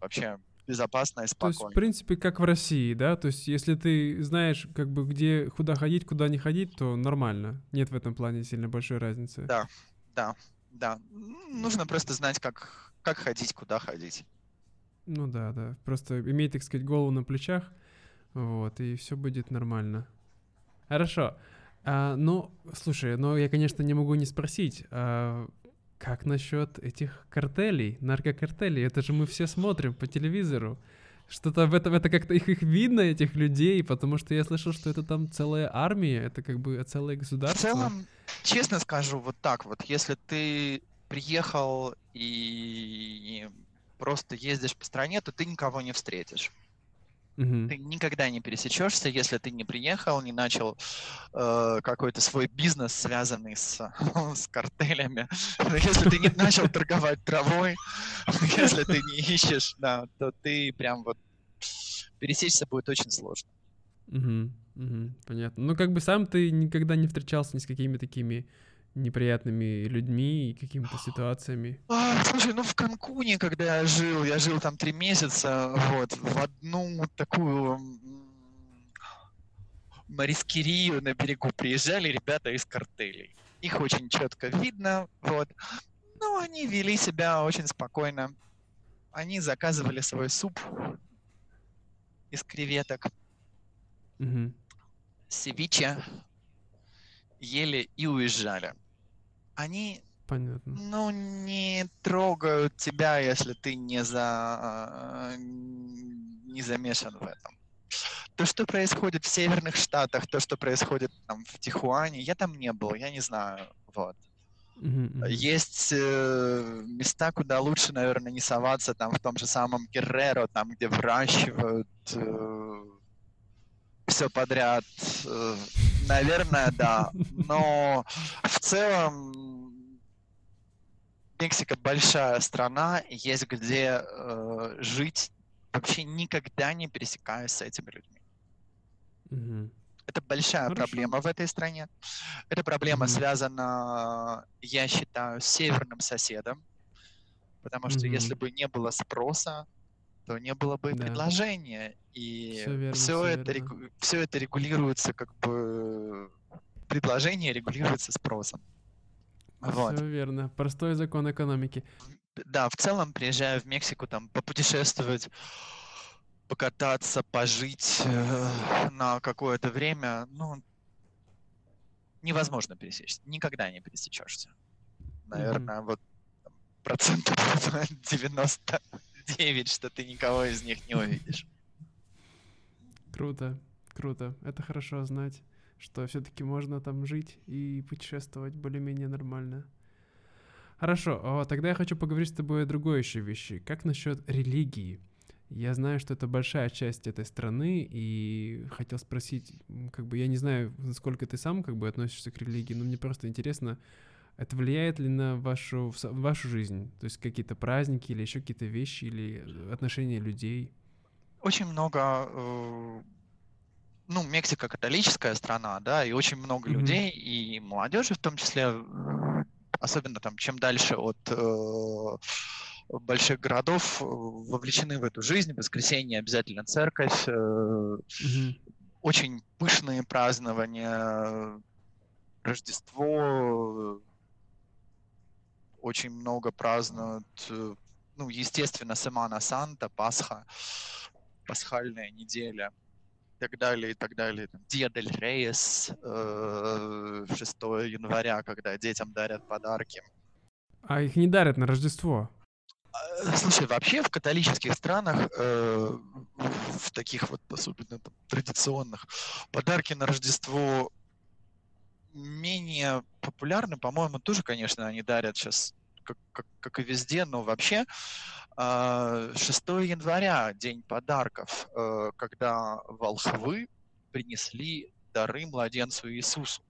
Speaker 1: вообще безопасно и
Speaker 2: То есть, в
Speaker 1: спокойно.
Speaker 2: принципе, как в России, да? То есть, если ты знаешь, как бы, где, куда ходить, куда не ходить, то нормально. Нет в этом плане сильно большой разницы.
Speaker 1: Да, да, да. Нужно просто знать, как, как ходить, куда ходить.
Speaker 2: Ну да, да. Просто иметь, так сказать, голову на плечах, вот, и все будет нормально. Хорошо. А, ну, слушай, ну я, конечно, не могу не спросить, а как насчет этих картелей, наркокартелей? Это же мы все смотрим по телевизору. Что-то в этом, это как-то их, их видно, этих людей, потому что я слышал, что это там целая армия, это как бы целое
Speaker 1: В
Speaker 2: государство.
Speaker 1: целом, честно скажу, вот так вот, если ты приехал и просто ездишь по стране, то ты никого не встретишь. Ты никогда не пересечешься, если ты не приехал, не начал э, какой-то свой бизнес, связанный с, с картелями. Если ты не начал торговать травой, если ты не ищешь, да, то ты прям вот пересечься будет очень сложно.
Speaker 2: Мгм, мгм, понятно. Ну, как бы сам ты никогда не встречался ни с какими такими неприятными людьми и какими-то ситуациями.
Speaker 1: А, слушай, ну в Канкуне, когда я жил, я жил там три месяца, вот, в одну такую м, марискерию на берегу приезжали ребята из картелей. Их очень четко видно, вот. Но они вели себя очень спокойно. Они заказывали свой суп из креветок,
Speaker 2: Мгм.
Speaker 1: севиче, ели и уезжали. Они
Speaker 2: Понятно.
Speaker 1: Ну, не трогают тебя, если ты не, за... не замешан в этом. То, что происходит в северных штатах, то, что происходит там в Тихуане, я там не был, я не знаю. Вот.
Speaker 2: Мгм.
Speaker 1: Есть э, места, куда лучше, наверное, не соваться, там в том же самом Герреро, там, где выращивают все подряд. Э, наверное, да. Но в целом Мексика большая страна, есть где э, жить, вообще никогда не пересекаясь с этими людьми.
Speaker 2: Мгм.
Speaker 1: Это большая
Speaker 2: Хорошо.
Speaker 1: проблема в этой стране. Эта проблема
Speaker 2: Мгм.
Speaker 1: связана, я считаю, с северным соседом, потому что если
Speaker 2: Мгм.
Speaker 1: бы не было спроса, то не было бы
Speaker 2: Да.
Speaker 1: предложения, и
Speaker 2: Всё верно,
Speaker 1: все
Speaker 2: всё
Speaker 1: это,
Speaker 2: верно.
Speaker 1: всё это регулируется как бы предложение регулируется спросом. Вот.
Speaker 2: Все верно. Простой закон экономики.
Speaker 1: Да, в целом, приезжая в Мексику, там, попутешествовать, покататься, пожить э, на какое-то время, ну, невозможно пересечься. Никогда не пересечешься. Наверное, вот там, процентов 99, что ты никого из них не увидишь.
Speaker 2: Круто, круто. Это хорошо знать, что все-таки можно там жить и путешествовать более-менее нормально. Хорошо, а тогда я хочу поговорить с тобой о другой еще вещи. Как насчет религии? Я знаю, что это большая часть этой страны, и хотел спросить, как бы я не знаю, насколько ты сам как бы относишься к религии, но мне просто интересно, это влияет ли на вашу, вашу жизнь? То есть какие-то праздники или еще какие-то вещи, или э, отношения людей?
Speaker 1: Очень много... э, Ну, Мексика католическая страна, да, и очень много
Speaker 2: Мгм.
Speaker 1: людей, и молодежи в том числе, э, особенно там, чем дальше от э, больших городов, вовлечены в эту жизнь. В воскресенье обязательно церковь, э,
Speaker 2: Мгм.
Speaker 1: очень пышные празднования, Рождество, очень много празднуют, э, ну, естественно, Семана Санта, Пасха, пасхальная неделя и так далее, и так далее. Dia del Reyes, э, 6 января, когда детям дарят подарки.
Speaker 2: А их не дарят на Рождество.
Speaker 1: Э, Слушай, вообще в католических странах, э, в таких вот особенно там, традиционных, подарки на Рождество менее популярны. По-моему, тоже, конечно, они дарят сейчас, как, как, как и везде, но вообще а, 6 января, день подарков, э, когда волхвы принесли дары младенцу Иисусу.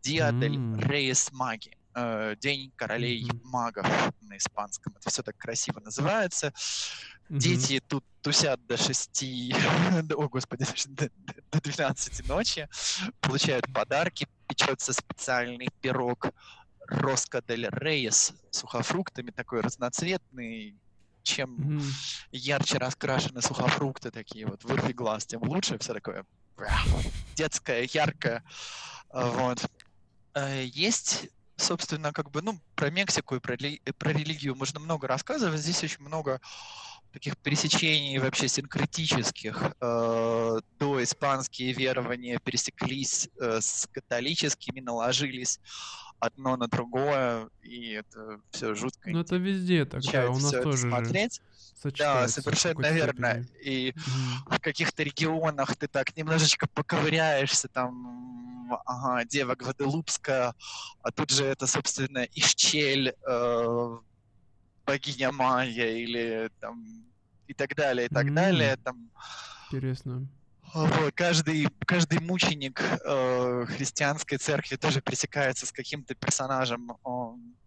Speaker 1: Dia del. Reyes Magi, день королей магов на испанском. Это все так красиво называется. Дети тут тусят до 6, о господи, до, до 12 ночи, получают подарки, печется специальный пирог Роско дель Рейес с сухофруктами, такой разноцветный, чем
Speaker 2: Мгм.
Speaker 1: ярче раскрашены сухофрукты такие, вот вырви глаз, тем лучше. Все такое детское, яркое. А, Вот. Э, Есть, собственно, как бы, ну, про Мексику и про, рели- про религию можно много рассказывать. Здесь очень много таких пересечений вообще синкретических. Э, До испанские верования пересеклись э, с католическими, наложились одно на другое, и это все жутко
Speaker 2: Ну, это везде так, да,
Speaker 1: интересно
Speaker 2: у нас тоже же
Speaker 1: смотреть. Да, совершенно верно.
Speaker 2: степени.
Speaker 1: И в каких-то регионах ты так немножечко поковыряешься, там, ага, Дева Гваделупская, а тут же это, собственно, Ишчель, э, богиня Майя, или там, и так далее, и так
Speaker 2: М.
Speaker 1: далее. Там,
Speaker 2: Интересно.
Speaker 1: Вот, каждый, каждый мученик э, христианской церкви тоже пересекается с каким-то персонажем э,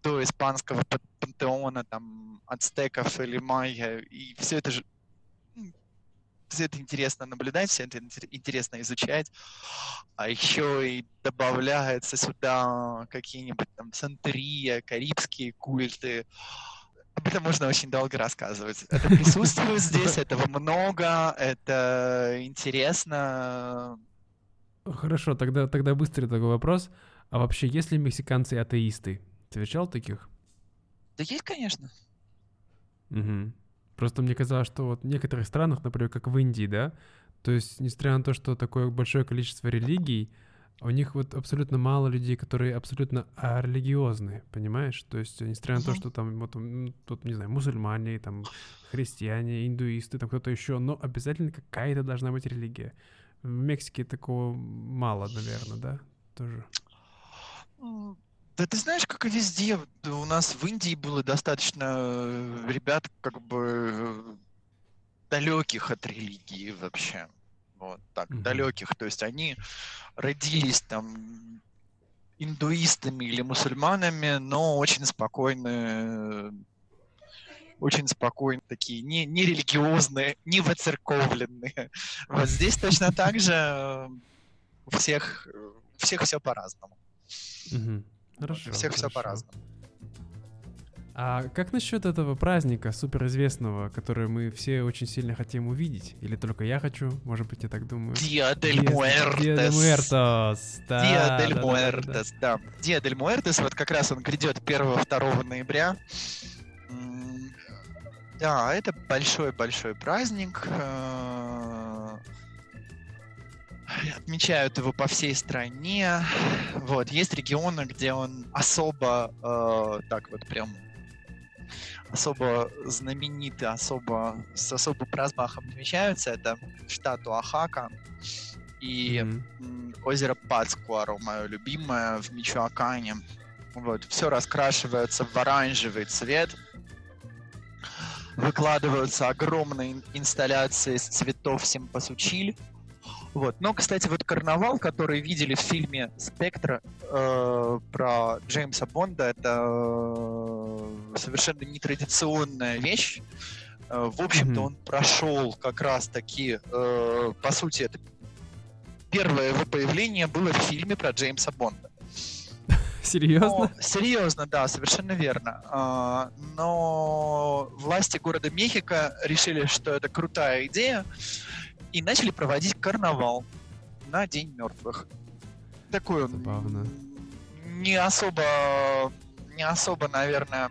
Speaker 1: до испанского пан- пантеона, там, ацтеков или майя, и все это же все это интересно наблюдать, все это интер- интересно изучать, а еще и добавляется сюда какие-нибудь там Сантерия, карибские культы. Об этом можно очень долго рассказывать. Это присутствует здесь, этого много, это интересно.
Speaker 2: Хорошо, тогда, тогда быстрый такой вопрос. А вообще, есть ли мексиканцы атеисты? Ты встречал таких?
Speaker 1: Да есть, конечно.
Speaker 2: Мгм. Просто мне казалось, что вот в некоторых странах, например, как в Индии, да, то есть, несмотря на то, что такое большое количество религий, у них вот абсолютно мало людей, которые абсолютно религиозные, понимаешь? То есть, несмотря на то, что там, вот, м, тут, не знаю, мусульмане, там, христиане, индуисты, там кто-то еще, но обязательно какая-то должна быть религия. В Мексике такого мало, наверное, да? Тоже.
Speaker 1: Да ты знаешь, как и везде, у нас в Индии было достаточно э, ребят как бы далеких от религии вообще. Вот так,
Speaker 2: Мгм.
Speaker 1: далеких. То есть они родились там индуистами или мусульманами, но очень спокойно очень спокойно такие, не, не религиозные, не воцерковленные. Вот здесь точно так же у всех, у всех все по-разному.
Speaker 2: Мгм.
Speaker 1: Вот, у
Speaker 2: Хорошо.
Speaker 1: всех все
Speaker 2: хорошо.
Speaker 1: по-разному.
Speaker 2: А как насчет этого праздника суперизвестного, который мы все очень сильно хотим увидеть? Или только я хочу? Может быть, я так думаю.
Speaker 1: Dia del
Speaker 2: Диа де
Speaker 1: Muertes.
Speaker 2: Муэртос. Да,
Speaker 1: Dia del
Speaker 2: да-да-да-да-да.
Speaker 1: Muertes, да. Dia del Muertes, вот как раз он грядет 1-2 ноября. Да, это большой-большой праздник. э, Отмечают его по всей стране. Вот, есть регионы, где он особо, э, так вот прям особо знаменитый, особо с особым размахом отмечаются. Это штат Оахака и м, озеро Пацкуаро, мое любимое, в Мичуакане. Вот, все раскрашивается в оранжевый цвет. Выкладываются огромные ин- инсталляции из цветов симпасучиль. Вот. Но, кстати, вот карнавал, который видели в фильме «Спектра» э, про Джеймса Бонда, это э, совершенно нетрадиционная вещь. Э, в общем-то,
Speaker 2: Мгм.
Speaker 1: он прошел как раз-таки, э, по сути, это первое его появление было в фильме про Джеймса Бонда.
Speaker 2: Серьезно?
Speaker 1: Но- серьезно, да, совершенно верно. А, Но власти города Мехико решили, что это крутая идея, и начали проводить карнавал на День мертвых. Такой он
Speaker 2: Забавно.
Speaker 1: не особо, не особо, наверное,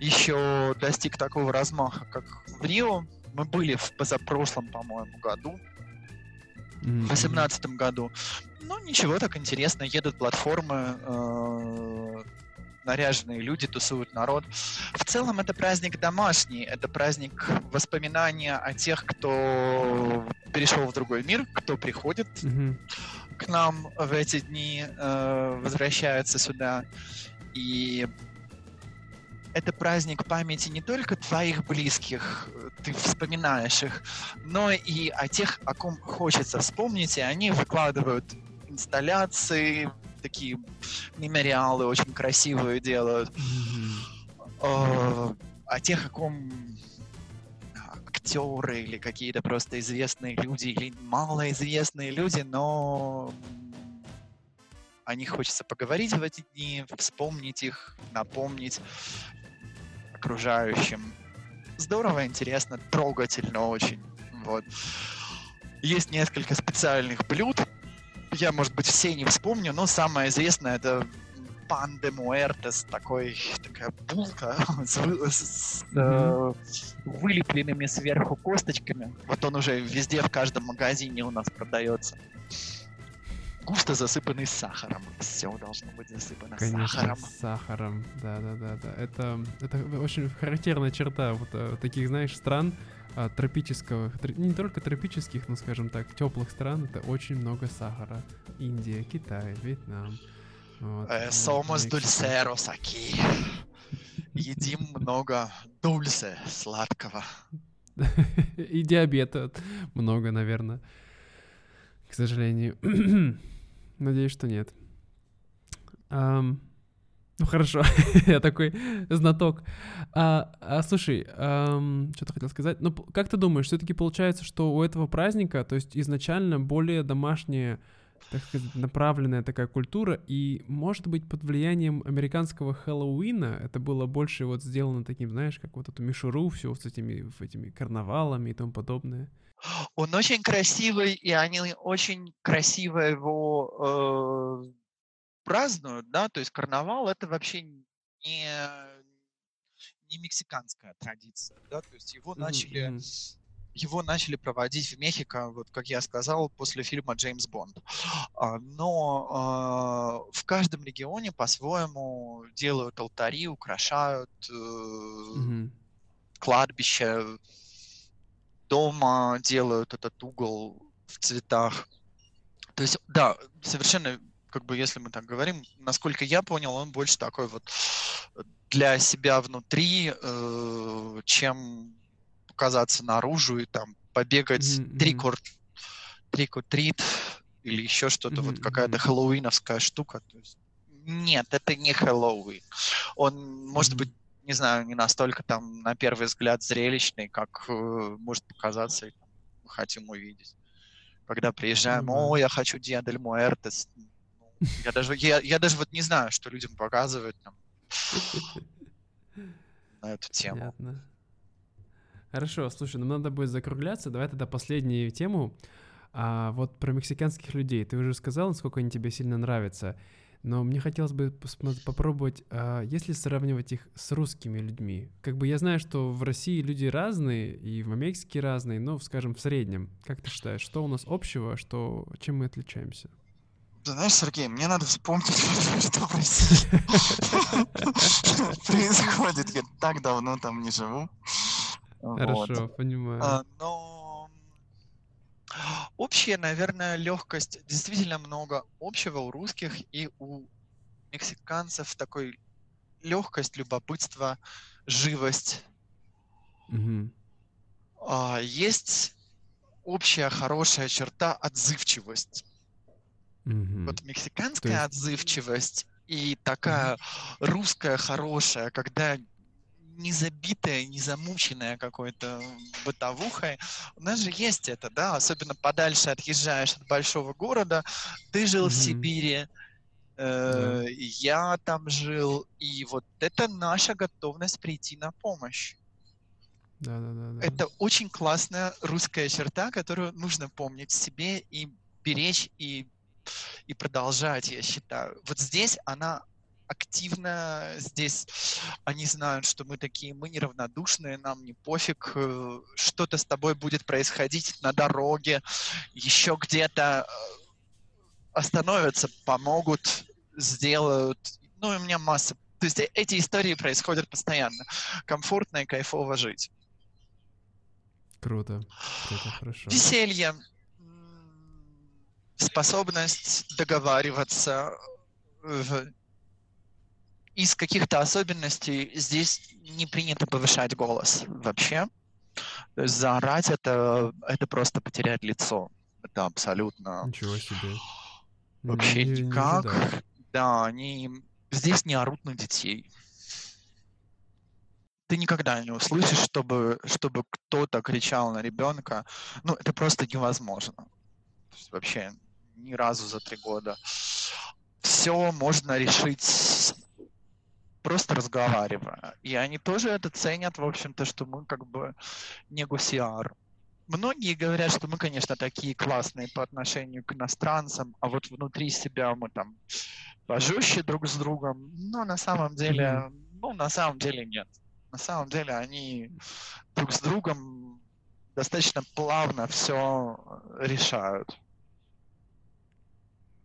Speaker 1: еще достиг такого размаха, как в Рио. Мы были в позапрошлом, по-моему, году. В 2018 году. Ну, ничего, так интересно. Едут платформы, э, наряженные люди, тусуют народ. В целом это праздник домашний, это праздник воспоминания о тех, кто перешел в другой мир, кто приходит
Speaker 2: Мгм.
Speaker 1: к нам в эти дни, э, возвращается сюда. И это праздник памяти не только твоих близких, ты вспоминаешь их, но и о тех, о ком хочется вспомнить, и они выкладывают инсталляции, такие мемориалы очень красивые делают, э, о тех, о ком актеры или какие-то просто известные люди, или малоизвестные люди, но о них хочется поговорить в эти дни, вспомнить их, напомнить окружающим. здорово, интересно, трогательно очень. Вот. Есть несколько специальных блюд. Я, может быть, все не вспомню, но самое известное это пан де муэртес, такой, такая булка с, с э, вылепленными сверху косточками. Вот он уже везде, в каждом магазине у нас продается. Густо засыпанный сахаром. Все должно быть засыпано
Speaker 2: Конечно,
Speaker 1: сахаром.
Speaker 2: сахаром. Да, да, да, да. Это, это очень характерная черта вот э, таких, знаешь, стран а, тропического, тр- не только тропических, но, скажем так, теплых стран. Это очень много сахара. Индия, Китай, Вьетнам. Вот, Мексика.
Speaker 1: dulceros aquí. Едим много дульсе, сладкого.
Speaker 2: И диабета много, наверное. К сожалению. Надеюсь, что нет. Ам, ну хорошо, я такой знаток. А, а, слушай, что-то хотел сказать. Ну, как ты думаешь, все-таки получается, что у этого праздника, то есть изначально более домашняя, так сказать, направленная такая культура, и, может быть, под влиянием американского Хэллоуина это было больше вот сделано таким, знаешь, как вот эту мишуру, все с этими, этими карнавалами и тому подобное.
Speaker 1: Он очень красивый, и они очень красиво его э, празднуют, да, то есть карнавал это вообще не, не мексиканская традиция, да, то есть его
Speaker 2: Мгм,
Speaker 1: начали его начали проводить в Мехико, вот как я сказал, после фильма «Джеймс Бонд». А, Но а, в каждом регионе по-своему делают алтари, украшают э,
Speaker 2: Мгм.
Speaker 1: кладбище, дома делают этот угол в цветах. То есть, да, совершенно, как бы, если мы так говорим, насколько я понял, он больше такой вот для себя внутри, э, чем показаться наружу и там побегать трикур, трикутрит или еще что-то, вот
Speaker 2: Мгм,
Speaker 1: какая-то хэллоуиновская штука. То есть, нет, это не Хэллоуин. Он, может
Speaker 2: Мгм.
Speaker 1: быть, не знаю, не настолько там на первый взгляд зрелищный, как э, может показаться, и там мы хотим увидеть. Когда приезжаем,
Speaker 2: Понимаю.
Speaker 1: о, я хочу Диа дель Муэртес. Я даже, я, я даже вот не знаю, что людям показывают там, на эту тему.
Speaker 2: Понятно. Хорошо, слушай, нам надо будет закругляться. Давай тогда последнюю тему. А, вот про мексиканских людей. Ты уже сказал, насколько они тебе сильно нравятся. Но мне хотелось бы попробовать, а, если сравнивать их с русскими людьми. Как бы я знаю, что в России люди разные, и в Мексике разные, но, скажем, в среднем. Как ты считаешь, что у нас общего, что, чем мы отличаемся?
Speaker 1: Ты знаешь, Сергей, мне надо вспомнить, что в России происходит. Я так давно там не живу.
Speaker 2: Хорошо, понимаю.
Speaker 1: А, Но общая, наверное, легкость. Действительно много общего у русских и у мексиканцев такой легкость, любопытство, живость. А, Есть общая хорошая черта отзывчивость.
Speaker 2: Мгм.
Speaker 1: Вот мексиканская
Speaker 2: есть-
Speaker 1: отзывчивость и такая русская хорошая, когда не забитая, не замученная какой-то бытовухой. У нас же есть это, да, особенно подальше отъезжаешь от большого города. Ты жил в
Speaker 2: Мгм.
Speaker 1: Сибири, э, я там жил, и вот это наша готовность прийти на помощь.
Speaker 2: Да-да-да.
Speaker 1: Это очень классная русская черта, которую нужно помнить в себе и беречь и, и продолжать, я считаю. Вот здесь она активно, здесь они знают, что мы такие, мы неравнодушные, нам не пофиг, э, что-то с тобой будет происходить на дороге, еще где-то э, остановятся, помогут, сделают. Ну, и у меня масса. То есть эти истории происходят постоянно. Комфортно и кайфово жить.
Speaker 2: Круто, круто, хорошо.
Speaker 1: Веселье, способность договариваться. в- Из каких-то особенностей здесь не принято повышать голос вообще. Заорать это, это просто потерять лицо. Это абсолютно
Speaker 2: Ничего себе.
Speaker 1: вообще
Speaker 2: Не- не
Speaker 1: никак.
Speaker 2: ожидал.
Speaker 1: да, они здесь не орут на детей. Ты никогда не услышишь, чтобы, чтобы кто-то кричал на ребенка. Ну, это просто невозможно. Вообще ни разу за три года. Все можно решить просто разговаривая. И они тоже это ценят, в общем-то, что мы как бы не гусиар. Многие говорят, что мы, конечно, такие классные по отношению к иностранцам, а вот внутри себя мы там пожестче друг с другом. Но на самом деле, ну, на самом деле нет. На самом деле они друг с другом достаточно плавно все решают.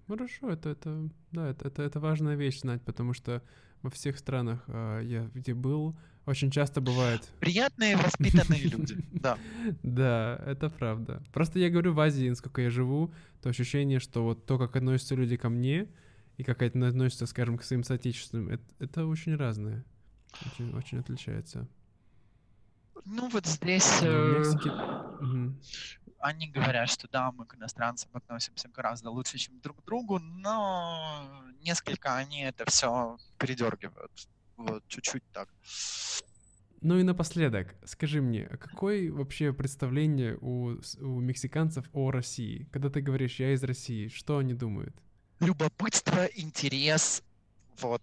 Speaker 2: Хорошо, это, это, да, это, это, это важная вещь знать, потому что во всех странах, э, я где был, очень часто бывает.
Speaker 1: Приятные, воспитанные люди, да.
Speaker 2: Да, это правда. Просто я говорю, в Азии, насколько я живу, то ощущение, что вот то, как относятся люди ко мне, и как это относится, скажем, к своим соотечественным, это, это очень разное. Очень, очень отличается.
Speaker 1: Ну вот здесь... Э. Угу они говорят, что да, мы к иностранцам относимся гораздо лучше, чем друг к другу, но несколько они это все передергивают. Вот, чуть-чуть так.
Speaker 2: Ну и напоследок, скажи мне, какое вообще представление у, у мексиканцев о России? Когда ты говоришь «я из России», что они думают?
Speaker 1: Любопытство, интерес, вот.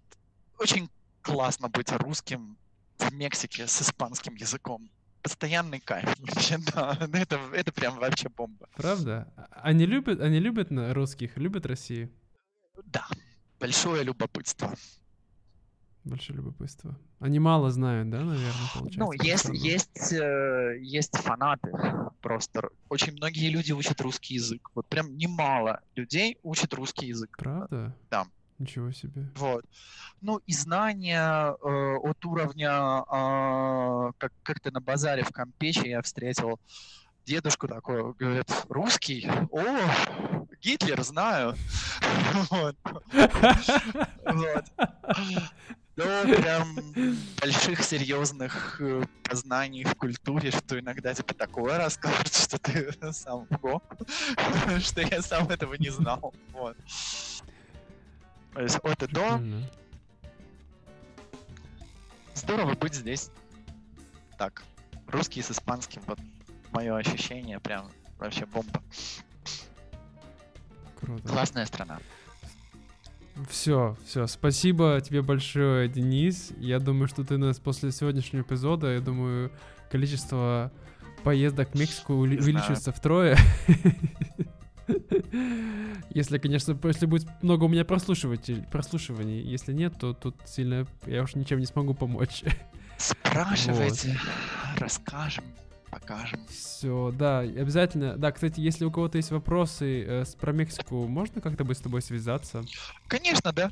Speaker 1: Очень классно быть русским в Мексике с испанским языком постоянный кайф вообще, да. Ну, это, это прям вообще бомба.
Speaker 2: Правда? Они любят, они любят русских, любят Россию?
Speaker 1: Да, большое любопытство.
Speaker 2: Большое любопытство. Они мало знают, да, наверное, получается?
Speaker 1: Ну, есть, есть, э, есть фанаты просто. Очень многие люди учат русский язык. Вот прям немало людей учат русский язык.
Speaker 2: Правда?
Speaker 1: Да.
Speaker 2: Ничего себе.
Speaker 1: Вот. Ну и знания э, от уровня, э, как, как-то на базаре в Кампече я встретил дедушку такой, говорит, русский? О, Гитлер, знаю. Вот. Да, прям больших серьезных э, познаний в культуре, что иногда типа такое расскажут, что ты сам что я сам этого не знал. Вот. Есть от и до. Здорово быть здесь. Так, русский с испанским, вот мое ощущение, прям вообще бомба.
Speaker 2: Круто.
Speaker 1: Классная страна.
Speaker 2: Все, все. Спасибо тебе большое, Денис. Я думаю, что ты нас после сегодняшнего эпизода, я думаю, количество поездок в Мексику увеличится втрое. Если, конечно, если будет много у меня прослушивателей, прослушиваний. Если нет, то тут сильно я уж ничем не смогу помочь.
Speaker 1: Спрашивайте, вот. расскажем, покажем.
Speaker 2: Все, да, обязательно. Да, кстати, если у кого-то есть вопросы э, про Мексику, можно как-то бы с тобой связаться?
Speaker 1: Конечно, да.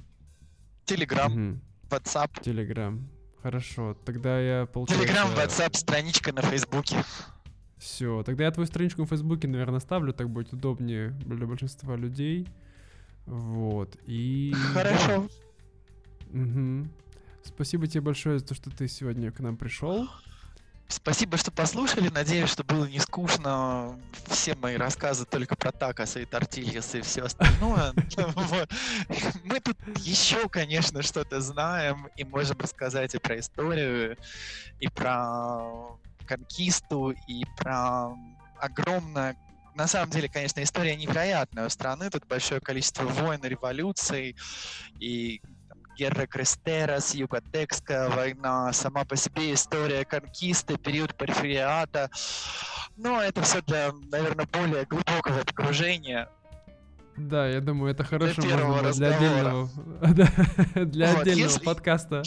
Speaker 1: Телеграм, угу. WhatsApp.
Speaker 2: Телеграм. Хорошо, тогда я получается...
Speaker 1: Телеграм, WhatsApp, страничка на Фейсбуке.
Speaker 2: Все, тогда я твою страничку в Фейсбуке, наверное, ставлю, так будет удобнее для большинства людей. Вот, и...
Speaker 1: Хорошо.
Speaker 2: Угу. Спасибо тебе большое за то, что ты сегодня к нам пришел.
Speaker 1: Спасибо, что послушали. Надеюсь, что было не скучно. Все мои рассказы только про такосы и тортильяс и все остальное. Мы тут еще, конечно, что-то знаем и можем рассказать и про историю, и про конкисту и про огромное на самом деле, конечно, история невероятная у страны. Тут большое количество войн, революций и Герра Крестерас, Юготекская война, сама по себе история конкисты, период порфириата. Но это все для, наверное, более глубокого погружения.
Speaker 2: Да, я думаю, это хорошо для, можно для отдельного, для вот, отдельного если, подкаста.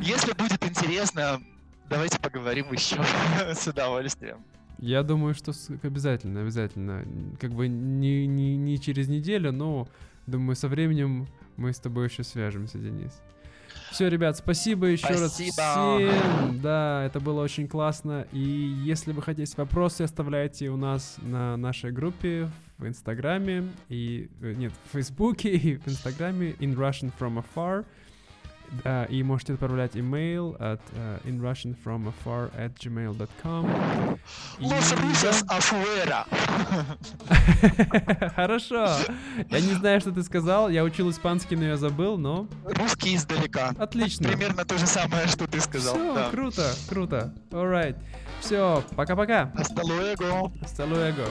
Speaker 1: Если будет интересно, Давайте поговорим еще с удовольствием.
Speaker 2: Я думаю, что обязательно, обязательно. Как бы не, не, не через неделю, но думаю, со временем мы с тобой еще свяжемся, Денис. Все, ребят, спасибо еще спасибо. раз всем. Да, это было очень классно. И если вы хотите вопросы, оставляйте у нас на нашей группе в Инстаграме и э, нет, в Фейсбуке и в Инстаграме in Russian from afar. Да, и можете отправлять имейл от uh, inrussianfromafar at gmail.com.
Speaker 1: Los rusos afuera.
Speaker 2: Хорошо. Я не знаю, что ты сказал. Я учил испанский, но я забыл, но...
Speaker 1: Русский издалека.
Speaker 2: Отлично.
Speaker 1: Примерно то же самое, что ты сказал.
Speaker 2: Все, да. круто, круто. Alright. Все, пока-пока.
Speaker 1: Hasta luego.
Speaker 2: Hasta luego.